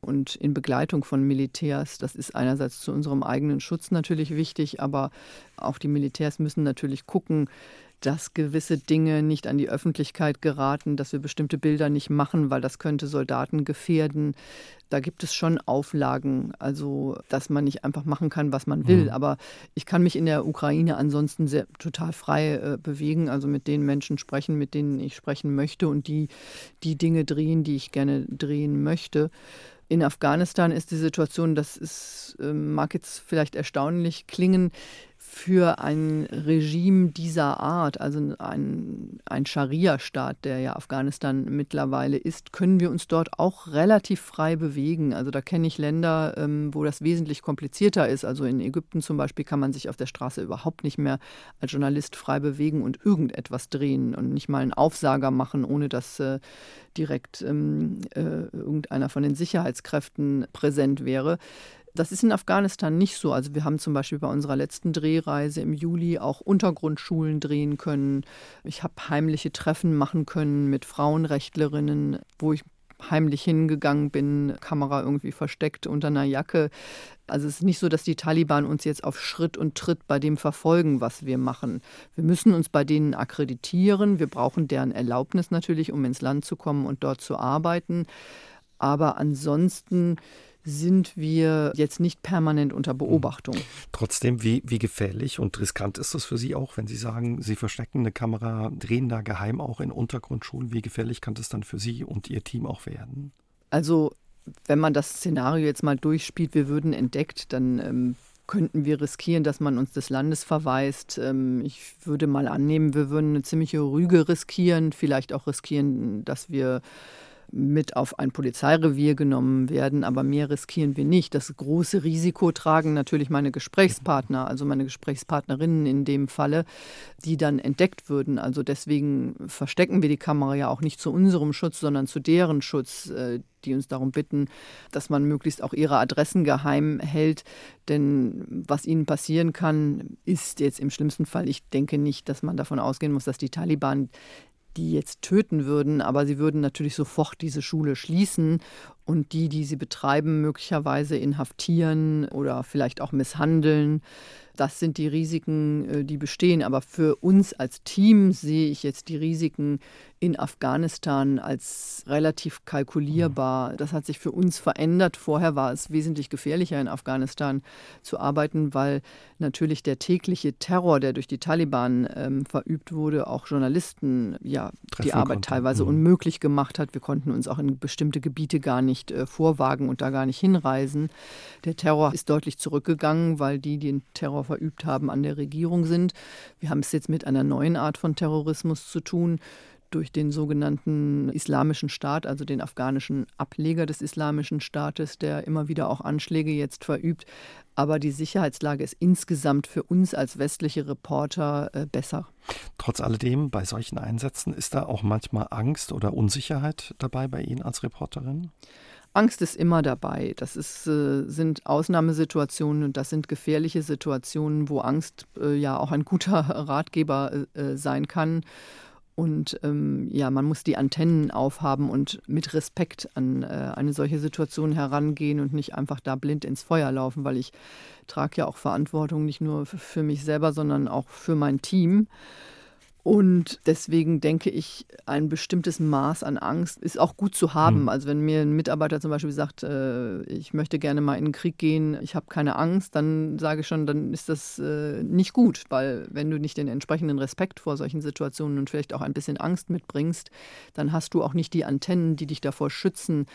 und in Begleitung von Militärs. Das ist einerseits zu unserem eigenen Schutz natürlich wichtig, aber auch die Militärs müssen natürlich gucken, dass gewisse Dinge nicht an die Öffentlichkeit geraten, dass wir bestimmte Bilder nicht machen, weil das könnte Soldaten gefährden. Da gibt es schon Auflagen, also dass man nicht einfach machen kann, was man will. Mhm. Aber ich kann mich in der Ukraine ansonsten sehr, total frei äh, bewegen, also mit den Menschen sprechen, mit denen ich sprechen möchte und die die Dinge drehen, die ich gerne drehen möchte. In Afghanistan ist die Situation, das ist, äh, mag jetzt vielleicht erstaunlich klingen, für ein Regime dieser Art, also ein, ein Scharia-Staat, der ja Afghanistan mittlerweile ist, können wir uns dort auch relativ frei bewegen. Also da kenne ich Länder, ähm, wo das wesentlich komplizierter ist. Also in Ägypten zum Beispiel kann man sich auf der Straße überhaupt nicht mehr als Journalist frei bewegen und irgendetwas drehen und nicht mal einen Aufsager machen, ohne dass äh, direkt ähm, äh, irgendeiner von den Sicherheitskräften präsent wäre. Das ist in Afghanistan nicht so. Also wir haben zum Beispiel bei unserer letzten Drehreise im Juli auch Untergrundschulen drehen können. Ich habe heimliche Treffen machen können mit Frauenrechtlerinnen, wo ich heimlich hingegangen bin, Kamera irgendwie versteckt unter einer Jacke. Also es ist nicht so, dass die Taliban uns jetzt auf Schritt und Tritt bei dem verfolgen, was wir machen. Wir müssen uns bei denen akkreditieren. Wir brauchen deren Erlaubnis natürlich, um ins Land zu kommen und dort zu arbeiten. Aber ansonsten sind wir jetzt nicht permanent unter. Beobachtung. Trotzdem, wie, wie gefährlich und riskant ist das für Sie auch, wenn Sie sagen, Sie verstecken eine Kamera, drehen da geheim auch in Untergrundschulen? Wie gefährlich kann das dann für Sie und Ihr Team auch werden? Also, wenn man das Szenario jetzt mal durchspielt, wir würden entdeckt, dann ähm, könnten wir riskieren, dass man uns des Landes verweist. Ähm, ich würde mal annehmen, wir würden eine ziemliche Rüge riskieren, vielleicht auch riskieren, dass wir mit auf ein Polizeirevier genommen werden, aber mehr riskieren wir nicht. Das große Risiko tragen natürlich meine Gesprächspartner, also meine Gesprächspartnerinnen in dem Falle, die dann entdeckt würden. Also deswegen verstecken wir die Kamera ja auch nicht zu unserem Schutz, sondern zu deren Schutz äh, die uns darum bitten, dass man möglichst auch ihre Adressen geheim hält. Denn was ihnen passieren kann, ist jetzt im schlimmsten Fall, ich denke nicht, dass man davon ausgehen muss, dass die Taliban die jetzt töten würden, aber sie würden natürlich sofort diese Schule schließen und die, die sie betreiben, möglicherweise inhaftieren oder vielleicht auch misshandeln. Das sind die Risiken, äh, die bestehen. Aber für uns als Team sehe ich jetzt die Risiken in Afghanistan als relativ kalkulierbar. Das hat sich für uns verändert. Vorher war es wesentlich gefährlicher in Afghanistan zu arbeiten, weil natürlich der tägliche Terror, der durch die Taliban ähm, verübt wurde, auch Journalisten ja Treffen die Arbeit konnte. teilweise mhm. unmöglich gemacht hat. Wir konnten uns auch in bestimmte Gebiete gar nicht äh, vorwagen und da gar nicht hinreisen. Der Terror ist deutlich zurückgegangen, weil die, die den Terror verübt haben, an der Regierung sind. Wir haben es jetzt mit einer neuen Art von Terrorismus zu tun durch den sogenannten Islamischen Staat, also den afghanischen Ableger des Islamischen Staates, der immer wieder auch Anschläge jetzt verübt. Aber die Sicherheitslage ist insgesamt für uns als westliche Reporter äh, besser. Trotz alledem, bei solchen Einsätzen ist da auch manchmal Angst oder Unsicherheit dabei bei Ihnen als Reporterin? Angst ist immer dabei. Das ist, äh, sind Ausnahmesituationen und das sind gefährliche Situationen, wo Angst äh, ja auch ein guter Ratgeber äh, äh, sein kann. Und ähm, ja, man muss die Antennen aufhaben und mit Respekt an äh, eine solche Situation herangehen und nicht einfach da blind ins Feuer laufen, weil ich trage ja auch Verantwortung nicht nur für mich selber, sondern auch für mein Team. Und deswegen denke ich, ein bestimmtes Maß an Angst ist auch gut zu haben. Mhm. Also wenn mir ein Mitarbeiter zum Beispiel sagt, äh, ich möchte gerne mal in den Krieg gehen, ich habe keine Angst, dann sage ich schon, dann ist das äh, nicht gut, weil wenn du nicht den entsprechenden Respekt vor solchen Situationen und vielleicht auch ein bisschen Angst mitbringst, dann hast du auch nicht die Antennen, die dich davor schützen,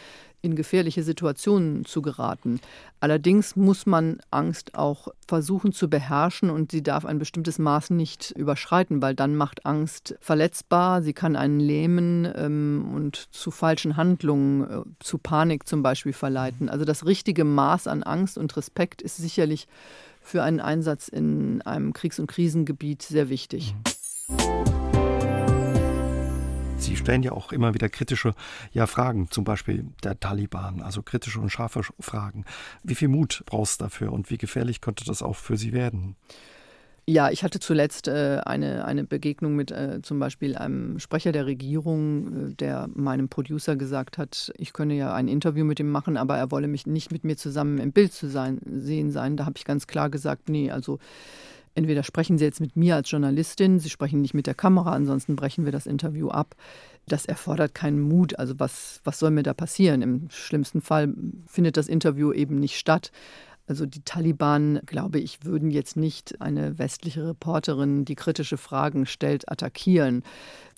in gefährliche Situationen zu geraten. Allerdings muss man Angst auch versuchen zu beherrschen und sie darf ein bestimmtes Maß nicht überschreiten, weil dann macht Angst verletzbar, sie kann einen lähmen ähm, und zu falschen Handlungen, äh, zu Panik zum Beispiel verleiten. Also das richtige Maß an Angst und Respekt ist sicherlich für einen Einsatz in einem Kriegs- und Krisengebiet sehr wichtig. Mhm. Sie stellen ja auch immer wieder kritische ja, Fragen, zum Beispiel der Taliban, also kritische und scharfe Fragen. Wie viel Mut brauchst du dafür und wie gefährlich könnte das auch für Sie werden? Ja, ich hatte zuletzt äh, eine, eine Begegnung mit äh, zum Beispiel einem Sprecher der Regierung, äh, der meinem Producer gesagt hat, ich könne ja ein Interview mit ihm machen, aber er wolle mich nicht mit mir zusammen im Bild zu sein, sehen sein. Da habe ich ganz klar gesagt, nee, also entweder sprechen Sie jetzt mit mir als Journalistin, Sie sprechen nicht mit der Kamera, ansonsten brechen wir das Interview ab. Das erfordert keinen Mut. Also was, was soll mir da passieren? Im schlimmsten Fall findet das Interview eben nicht statt. Also die Taliban, glaube ich, würden jetzt nicht eine westliche Reporterin, die kritische Fragen stellt, attackieren.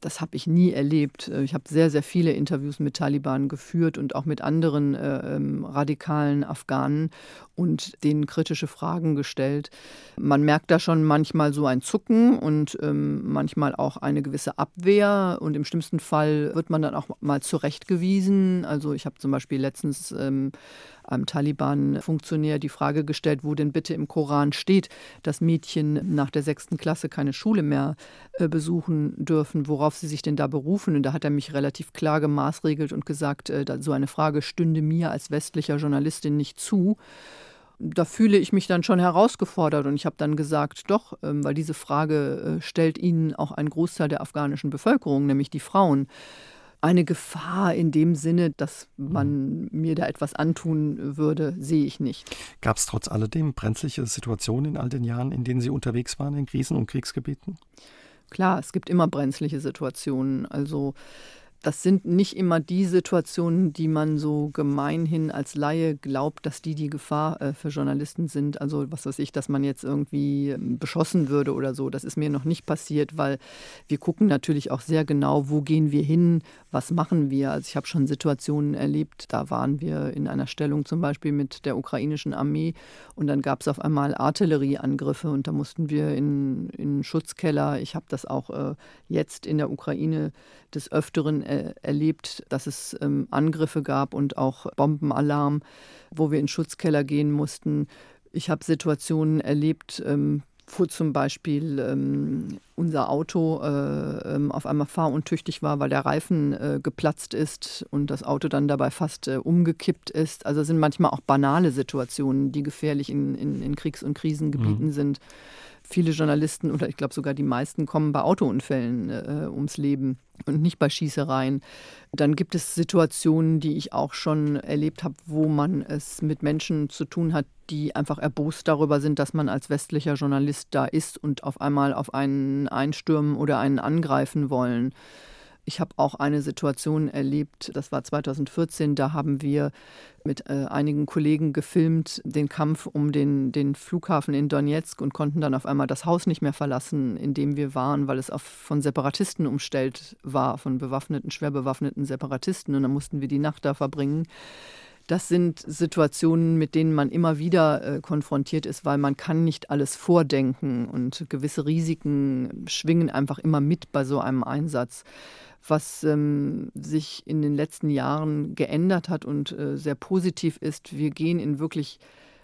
Das habe ich nie erlebt. Ich habe sehr, sehr viele Interviews mit Taliban geführt und auch mit anderen äh, ähm, radikalen Afghanen und denen kritische Fragen gestellt. Man merkt da schon manchmal so ein Zucken und ähm, manchmal auch eine gewisse Abwehr und im schlimmsten Fall wird man dann auch mal zurechtgewiesen. Also ich habe zum Beispiel letztens ähm, einem Taliban-Funktionär die Frage gestellt, wo denn bitte im Koran steht, dass Mädchen nach der sechsten Klasse keine Schule mehr äh, besuchen dürfen, worauf sie sich denn da berufen. Und da hat er mich relativ klar gemaßregelt und gesagt, äh, so eine Frage stünde mir als westlicher Journalistin nicht zu da fühle ich mich dann schon herausgefordert und ich habe dann gesagt, doch, ähm, weil diese Frage äh, stellt Ihnen auch ein Großteil der afghanischen Bevölkerung, nämlich die Frauen eine Gefahr in dem Sinne, dass man mir da etwas antun würde, sehe ich nicht. Gab es trotz alledem brenzliche Situationen in all den Jahren, in denen Sie unterwegs waren in Krisen- und Kriegsgebieten? Klar, es gibt immer brenzliche Situationen. Also das sind nicht immer die Situationen, die man so gemeinhin als Laie glaubt, dass die die Gefahr äh, für Journalisten sind. Also was weiß ich, dass man jetzt irgendwie ähm, beschossen würde oder so. Das ist mir noch nicht passiert, weil wir gucken natürlich auch sehr genau, wo gehen wir hin, was machen wir. Also ich habe schon Situationen erlebt, da waren wir in einer Stellung zum Beispiel mit der ukrainischen Armee und dann gab es auf einmal Artillerieangriffe und da mussten wir in, in Schutzkeller. Ich habe das auch äh, jetzt in der Ukraine des Öfteren äh, erlebt, dass es ähm, Angriffe gab und auch Bombenalarm, wo wir in Schutzkeller gehen mussten. Ich habe Situationen erlebt, ähm, wo zum Beispiel ähm, unser Auto äh, ähm, auf einmal fahruntüchtig war, weil der Reifen äh, geplatzt ist und das Auto dann dabei fast äh, umgekippt ist. Also sind manchmal auch banale Situationen, die gefährlich in, in, in Kriegs- und Krisengebieten mhm. sind. Viele Journalisten oder ich glaube sogar die meisten kommen bei Autounfällen äh, ums Leben und nicht bei Schießereien. Dann gibt es Situationen, die ich auch schon erlebt habe, wo man es mit Menschen zu tun hat, die einfach erbost darüber sind, dass man als westlicher Journalist da ist und auf einmal auf einen einstürmen oder einen angreifen wollen. Ich habe auch eine Situation erlebt, das war 2014, da haben wir mit äh, einigen Kollegen gefilmt, den Kampf um den, den Flughafen in Donetsk und konnten dann auf einmal das Haus nicht mehr verlassen, in dem wir waren, weil es auf, von Separatisten umstellt war, von bewaffneten, schwer bewaffneten Separatisten. Und dann mussten wir die Nacht da verbringen. Das sind Situationen, mit denen man immer wieder äh, konfrontiert ist, weil man kann nicht alles vordenken und gewisse Risiken schwingen einfach immer mit bei so einem Einsatz was ähm, sich in den letzten Jahren geändert hat und äh, sehr positiv ist. Wir gehen in wirklich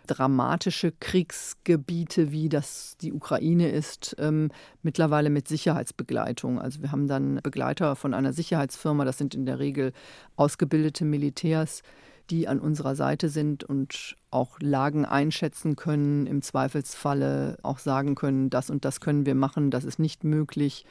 dramatische Kriegsgebiete, wie das die Ukraine ist, ähm, mittlerweile mit Sicherheitsbegleitung. Also wir haben dann Begleiter von einer Sicherheitsfirma, das sind in der Regel ausgebildete Militärs, die an unserer Seite sind und auch Lagen einschätzen können, im Zweifelsfalle auch sagen können, das und das können wir machen, das ist nicht möglich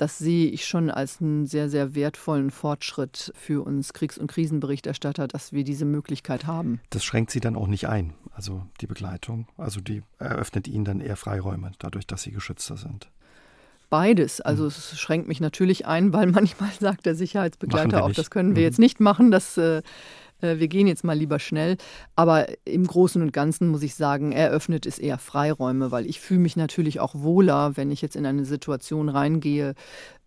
das sehe ich schon als einen sehr, sehr wertvollen Fortschritt für uns Kriegs- und Krisenberichterstatter, dass wir diese Möglichkeit haben. Das schränkt Sie dann auch nicht ein, also die Begleitung. Also die eröffnet Ihnen dann eher Freiräume, dadurch, dass Sie geschützter sind. Beides. Also hm. es schränkt mich natürlich ein, weil manchmal sagt der Sicherheitsbegleiter auch, das können wir mhm. jetzt nicht machen. Das äh, äh, wir gehen jetzt mal lieber schnell. Aber im Großen und Ganzen muss ich sagen, eröffnet es eher Freiräume, weil ich fühle mich natürlich auch wohler, wenn ich jetzt in eine Situation reingehe,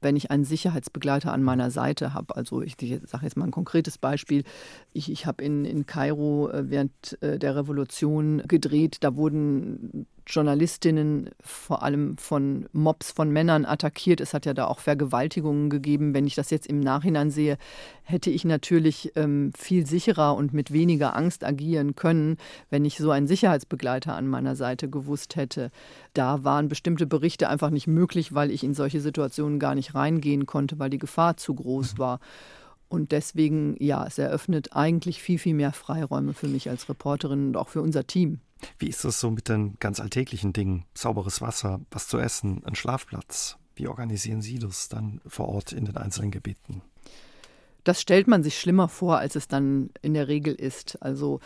wenn ich einen Sicherheitsbegleiter an meiner Seite habe. Also ich, ich sage jetzt mal ein konkretes Beispiel. Ich, ich habe in, in Kairo äh, während äh, der Revolution gedreht. Da wurden Journalistinnen vor allem von Mobs von Männern attackiert. Es hat ja da auch Vergewaltigungen gegeben. Wenn ich das jetzt im Nachhinein sehe, hätte ich natürlich ähm, viel sicherer und mit weniger Angst agieren können, wenn ich so einen Sicherheitsbegleiter an meiner Seite gewusst hätte. Da waren bestimmte Berichte einfach nicht möglich, weil ich in solche Situationen gar nicht reingehen konnte, weil die Gefahr zu groß mhm. war. Und deswegen, ja, es eröffnet eigentlich viel, viel mehr Freiräume für mich als Reporterin und auch für unser Team. Wie ist das so mit den ganz alltäglichen Dingen? Sauberes Wasser, was zu essen, ein Schlafplatz. Wie organisieren Sie das dann vor Ort in den einzelnen Gebieten? Das stellt man sich schlimmer vor, als es dann in der Regel ist. Also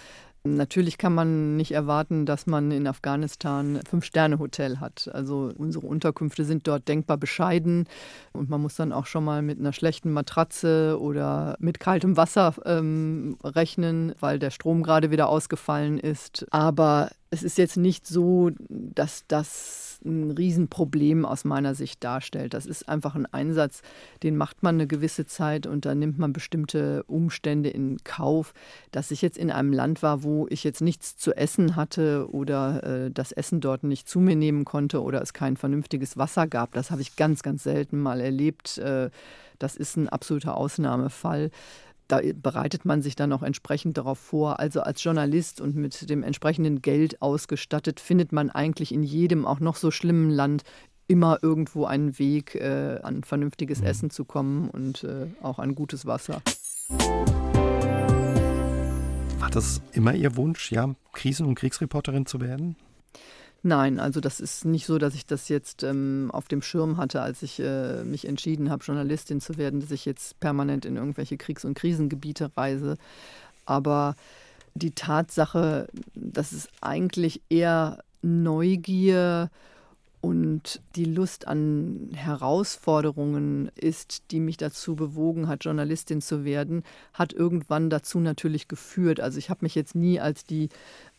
Natürlich kann man nicht erwarten, dass man in Afghanistan Fünf-Sterne-Hotel hat. Also unsere Unterkünfte sind dort denkbar bescheiden und man muss dann auch schon mal mit einer schlechten Matratze oder mit kaltem Wasser ähm, rechnen, weil der Strom gerade wieder ausgefallen ist. Aber es ist jetzt nicht so, dass das ein Riesenproblem aus meiner Sicht darstellt. Das ist einfach ein Einsatz, den macht man eine gewisse Zeit und da nimmt man bestimmte Umstände in Kauf. Dass ich jetzt in einem Land war, wo ich jetzt nichts zu essen hatte oder äh, das Essen dort nicht zu mir nehmen konnte oder es kein vernünftiges Wasser gab, das habe ich ganz, ganz selten mal erlebt. Äh, das ist ein absoluter Ausnahmefall da bereitet man sich dann auch entsprechend darauf vor. Also als Journalist und mit dem entsprechenden Geld ausgestattet, findet man eigentlich in jedem auch noch so schlimmen Land immer irgendwo einen Weg, äh, an vernünftiges mhm. Essen zu kommen und äh, auch an gutes Wasser. War das immer Ihr Wunsch, ja, Krisen- und Kriegsreporterin zu werden? Nein, also das ist nicht so, dass ich das jetzt ähm, auf dem Schirm hatte, als ich äh, mich entschieden habe, Journalistin zu werden, dass ich jetzt permanent in irgendwelche Kriegs- und Krisengebiete reise. Aber die Tatsache, dass es eigentlich eher Neugier und die Lust an Herausforderungen ist, die mich dazu bewogen hat, Journalistin zu werden, hat irgendwann dazu natürlich geführt. Also ich habe mich jetzt nie als die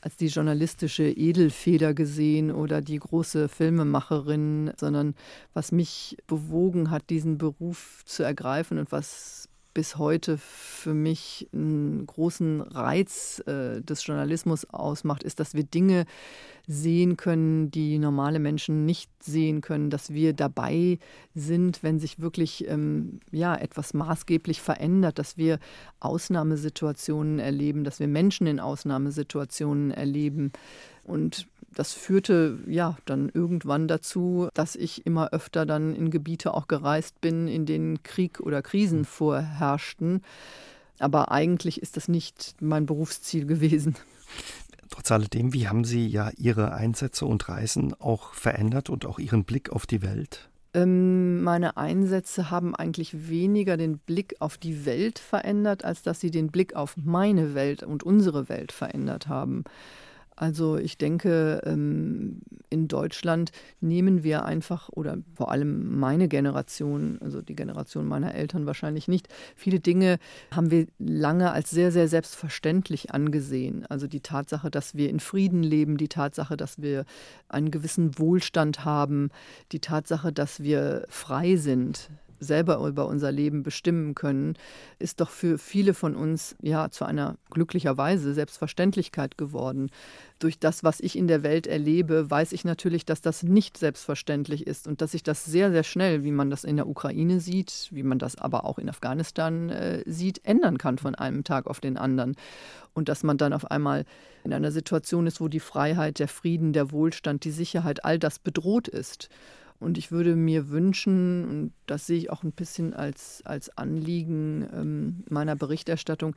als die journalistische Edelfeder gesehen oder die große Filmemacherin, sondern was mich bewogen hat, diesen Beruf zu ergreifen und was bis heute für mich einen großen Reiz äh, des Journalismus ausmacht, ist, dass wir Dinge sehen können, die normale Menschen nicht sehen können, dass wir dabei sind, wenn sich wirklich ähm, ja, etwas maßgeblich verändert, dass wir Ausnahmesituationen erleben, dass wir Menschen in Ausnahmesituationen erleben. Und das führte ja dann irgendwann dazu, dass ich immer öfter dann in Gebiete auch gereist bin, in denen Krieg oder Krisen vorherrschten. Aber eigentlich ist das nicht mein Berufsziel gewesen. Trotz alledem, wie haben Sie ja Ihre Einsätze und Reisen auch verändert und auch Ihren Blick auf die Welt? Ähm, meine Einsätze haben eigentlich weniger den Blick auf die Welt verändert, als dass sie den Blick auf meine Welt und unsere Welt verändert haben. Also ich denke, ähm, in Deutschland nehmen wir einfach, oder vor allem meine Generation, also die Generation meiner Eltern wahrscheinlich nicht, viele Dinge haben wir lange als sehr, sehr selbstverständlich angesehen. Also die Tatsache, dass wir in Frieden leben, die Tatsache, dass wir einen gewissen Wohlstand haben, die Tatsache, dass wir frei sind selber über unser Leben bestimmen können, ist doch für viele von uns ja zu einer glücklicherweise Selbstverständlichkeit geworden. Durch das, was ich in der Welt erlebe, weiß ich natürlich, dass das nicht selbstverständlich ist und dass sich das sehr, sehr schnell, wie man das in der Ukraine sieht, wie man das aber auch in Afghanistan äh, sieht, ändern kann von einem Tag auf den anderen. Und dass man dann auf einmal in einer Situation ist, wo die Freiheit, der Frieden, der Wohlstand, die Sicherheit, all das bedroht ist. Und ich würde mir wünschen, und das sehe ich auch ein bisschen als, als Anliegen ähm, meiner Berichterstattung,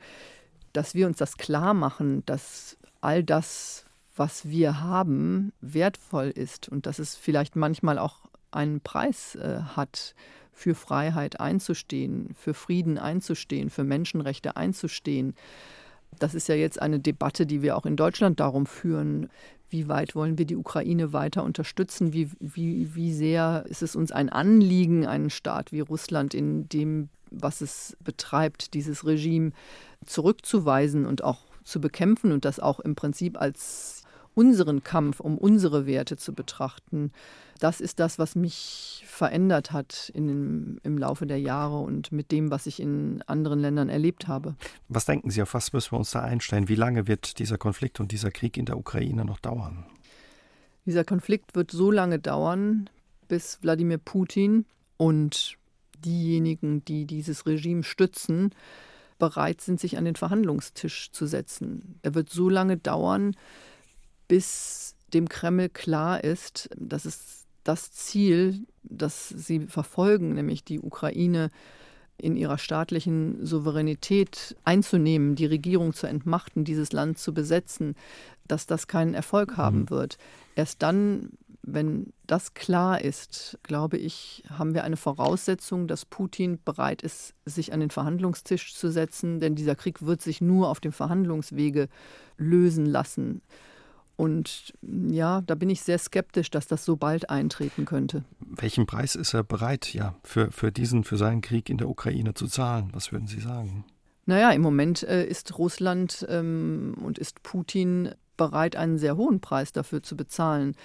dass wir uns das klar machen, dass all das, was wir haben, wertvoll ist und dass es vielleicht manchmal auch einen Preis äh, hat, für Freiheit einzustehen, für Frieden einzustehen, für Menschenrechte einzustehen. Das ist ja jetzt eine Debatte, die wir auch in Deutschland darum führen, wie weit wollen wir die Ukraine weiter unterstützen, wie, wie, wie sehr ist es uns ein Anliegen, einen Staat wie Russland in dem, was es betreibt, dieses Regime zurückzuweisen und auch zu bekämpfen und das auch im Prinzip als unseren Kampf um unsere Werte zu betrachten. Das ist das, was mich verändert hat in, im Laufe der Jahre und mit dem, was ich in anderen Ländern erlebt habe. Was denken Sie, auf was müssen wir uns da einstellen? Wie lange wird dieser Konflikt und dieser Krieg in der Ukraine noch dauern? Dieser Konflikt wird so lange dauern, bis Wladimir Putin und diejenigen, die dieses Regime stützen, bereit sind, sich an den Verhandlungstisch zu setzen. Er wird so lange dauern, bis dem Kreml klar ist, dass es das Ziel, das sie verfolgen, nämlich die Ukraine in ihrer staatlichen Souveränität einzunehmen, die Regierung zu entmachten, dieses Land zu besetzen, dass das keinen Erfolg haben mhm. wird. Erst dann, wenn das klar ist, glaube ich, haben wir eine Voraussetzung, dass Putin bereit ist, sich an den Verhandlungstisch zu setzen, denn dieser Krieg wird sich nur auf dem Verhandlungswege lösen lassen. Und ja, da bin ich sehr skeptisch, dass das so bald eintreten könnte. Welchen Preis ist er bereit, ja, für, für diesen, für seinen Krieg in der Ukraine zu zahlen? Was würden Sie sagen? Naja, im Moment äh, ist Russland ähm, und ist Putin bereit, einen sehr hohen Preis dafür zu bezahlen.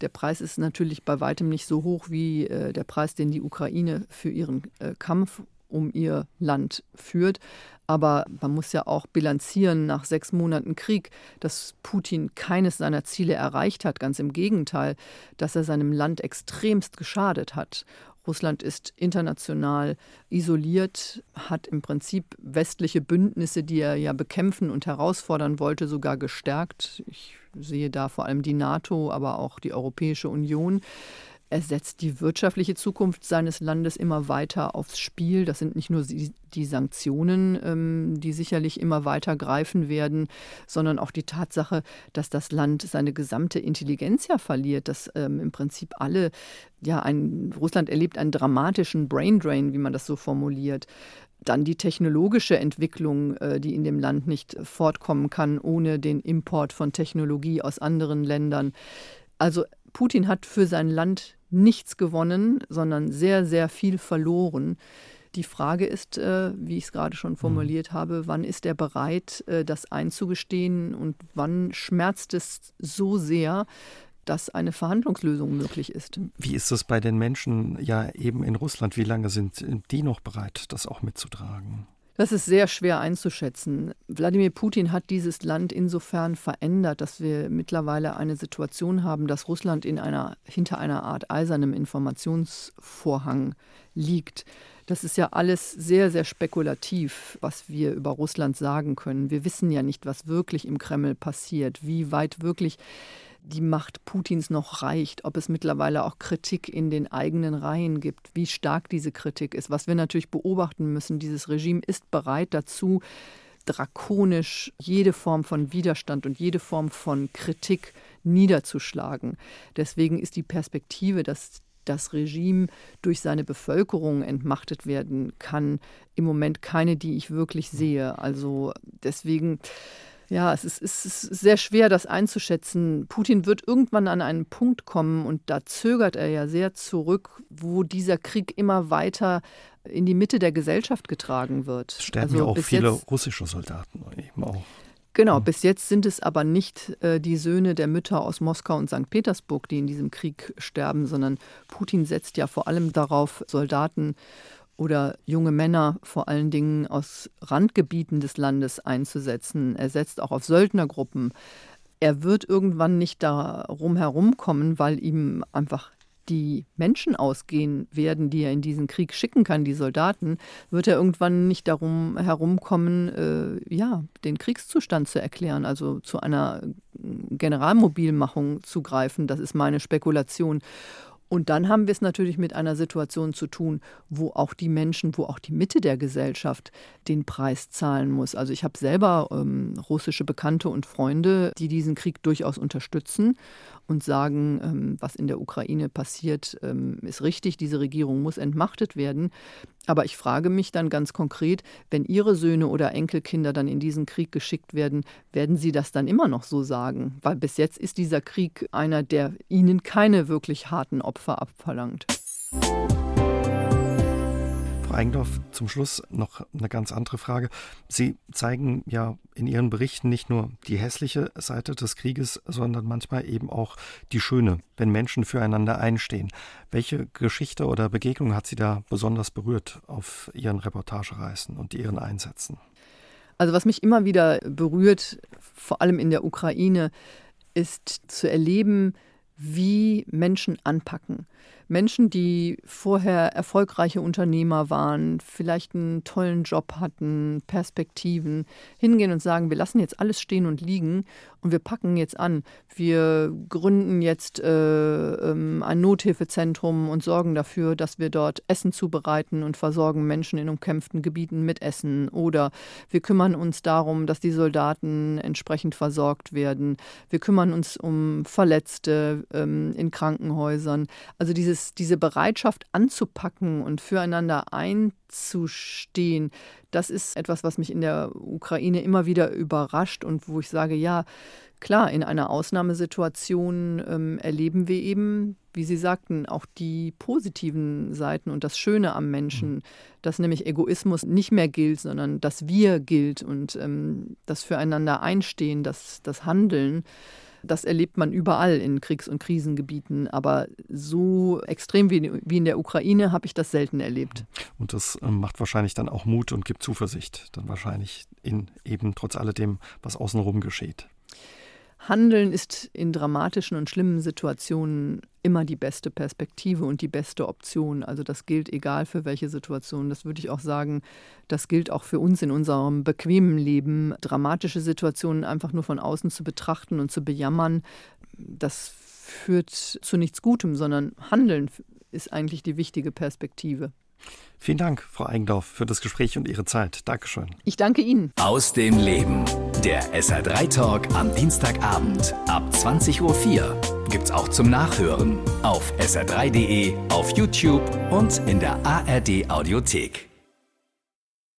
Der Preis ist natürlich bei weitem nicht so hoch wie äh, der Preis, den die Ukraine für ihren äh, Kampf um ihr Land führt. Aber man muss ja auch bilanzieren nach sechs Monaten Krieg, dass Putin keines seiner Ziele erreicht hat. Ganz im Gegenteil, dass er seinem Land extremst geschadet hat. Russland ist international isoliert, hat im Prinzip westliche Bündnisse, die er ja bekämpfen und herausfordern wollte, sogar gestärkt. Ich sehe da vor allem die NATO, aber auch die Europäische Union. Er setzt die wirtschaftliche Zukunft seines Landes immer weiter aufs Spiel. Das sind nicht nur die Sanktionen, ähm, die sicherlich immer weiter greifen werden, sondern auch die Tatsache, dass das Land seine gesamte Intelligenz ja verliert, dass ähm, im Prinzip alle, ja, ein, Russland erlebt einen dramatischen Braindrain, wie man das so formuliert. Dann die technologische Entwicklung, äh, die in dem Land nicht fortkommen kann ohne den Import von Technologie aus anderen Ländern. Also Putin hat für sein Land nichts gewonnen, sondern sehr, sehr viel verloren. Die Frage ist, äh, wie ich es gerade schon formuliert mhm. habe, wann ist er bereit, äh, das einzugestehen und wann schmerzt es so sehr, dass eine Verhandlungslösung möglich ist. Wie ist das bei den Menschen ja eben in Russland? Wie lange sind die noch bereit, das auch mitzutragen? Das ist sehr schwer einzuschätzen. Wladimir Putin hat dieses Land insofern verändert, dass wir mittlerweile eine Situation haben, dass Russland in einer, hinter einer Art eisernem Informationsvorhang liegt. Das ist ja alles sehr, sehr spekulativ, was wir über Russland sagen können. Wir wissen ja nicht, was wirklich im Kreml passiert, wie weit wirklich die Macht Putins noch reicht, ob es mittlerweile auch Kritik in den eigenen Reihen gibt, wie stark diese Kritik ist. Was wir natürlich beobachten müssen, dieses Regime ist bereit dazu, drakonisch jede Form von Widerstand und jede Form von Kritik niederzuschlagen. Deswegen ist die Perspektive, dass das Regime durch seine Bevölkerung entmachtet werden kann, im Moment keine, die ich wirklich sehe. Also deswegen ja, es ist, es ist sehr schwer, das einzuschätzen. Putin wird irgendwann an einen Punkt kommen, und da zögert er ja sehr zurück, wo dieser Krieg immer weiter in die Mitte der Gesellschaft getragen wird. Es sterben also ja auch viele jetzt, russische Soldaten eben auch. Genau, bis jetzt sind es aber nicht äh, die Söhne der Mütter aus Moskau und St. Petersburg, die in diesem Krieg sterben, sondern Putin setzt ja vor allem darauf, Soldaten oder junge Männer vor allen Dingen aus Randgebieten des Landes einzusetzen. Er setzt auch auf Söldnergruppen. Er wird irgendwann nicht darum herumkommen, weil ihm einfach die Menschen ausgehen werden, die er in diesen Krieg schicken kann, die Soldaten, wird er irgendwann nicht darum herumkommen, äh, ja, den Kriegszustand zu erklären, also zu einer Generalmobilmachung zu greifen. Das ist meine Spekulation. Und dann haben wir es natürlich mit einer Situation zu tun, wo auch die Menschen, wo auch die Mitte der Gesellschaft den Preis zahlen muss. Also ich habe selber ähm, russische Bekannte und Freunde, die diesen Krieg durchaus unterstützen und sagen, ähm, was in der Ukraine passiert, ähm, ist richtig, diese Regierung muss entmachtet werden. Aber ich frage mich dann ganz konkret, wenn Ihre Söhne oder Enkelkinder dann in diesen Krieg geschickt werden, werden Sie das dann immer noch so sagen? Weil bis jetzt ist dieser Krieg einer, der Ihnen keine wirklich harten Opfer abverlangt. Eigendorf, zum Schluss noch eine ganz andere Frage. Sie zeigen ja in Ihren Berichten nicht nur die hässliche Seite des Krieges, sondern manchmal eben auch die schöne, wenn Menschen füreinander einstehen. Welche Geschichte oder Begegnung hat Sie da besonders berührt auf Ihren Reportagereisen und Ihren Einsätzen? Also was mich immer wieder berührt, vor allem in der Ukraine, ist zu erleben, wie Menschen anpacken, Menschen, die vorher erfolgreiche Unternehmer waren, vielleicht einen tollen Job hatten, Perspektiven, hingehen und sagen, wir lassen jetzt alles stehen und liegen und wir packen jetzt an. Wir gründen jetzt äh, ähm, ein Nothilfezentrum und sorgen dafür, dass wir dort Essen zubereiten und versorgen Menschen in umkämpften Gebieten mit Essen. Oder wir kümmern uns darum, dass die Soldaten entsprechend versorgt werden. Wir kümmern uns um Verletzte ähm, in Krankenhäusern. Also dieses, diese Bereitschaft anzupacken und füreinander einzustehen, das ist etwas, was mich in der Ukraine immer wieder überrascht und wo ich sage, ja, klar, in einer Ausnahmesituation ähm, erleben wir eben, wie Sie sagten, auch die positiven Seiten und das Schöne am Menschen, mhm. dass nämlich Egoismus nicht mehr gilt, sondern das Wir gilt und ähm, das Füreinander einstehen, das, das Handeln. Das erlebt man überall in Kriegs- und Krisengebieten, aber so extrem wie, in der Ukraine habe ich das selten erlebt. Und das ähm, macht wahrscheinlich dann auch Mut und gibt Zuversicht, dann wahrscheinlich in eben trotz alledem, was außenrum geschieht. Handeln ist in dramatischen und schlimmen Situationen immer die beste Perspektive und die beste Option. Also das gilt egal für welche Situation. Das würde ich auch sagen, das gilt auch für uns in unserem bequemen Leben. Dramatische Situationen einfach nur von außen zu betrachten und zu bejammern, das führt zu nichts Gutem, sondern Handeln ist eigentlich die wichtige Perspektive. Vielen Dank, Frau Eigendorf, für das Gespräch und Ihre Zeit. Dankeschön. Ich danke Ihnen. Aus dem Leben. Der SR3 Talk am Dienstagabend ab 20.04 Uhr gibt's auch zum Nachhören auf sr3.de, auf YouTube und in der ARD Audiothek.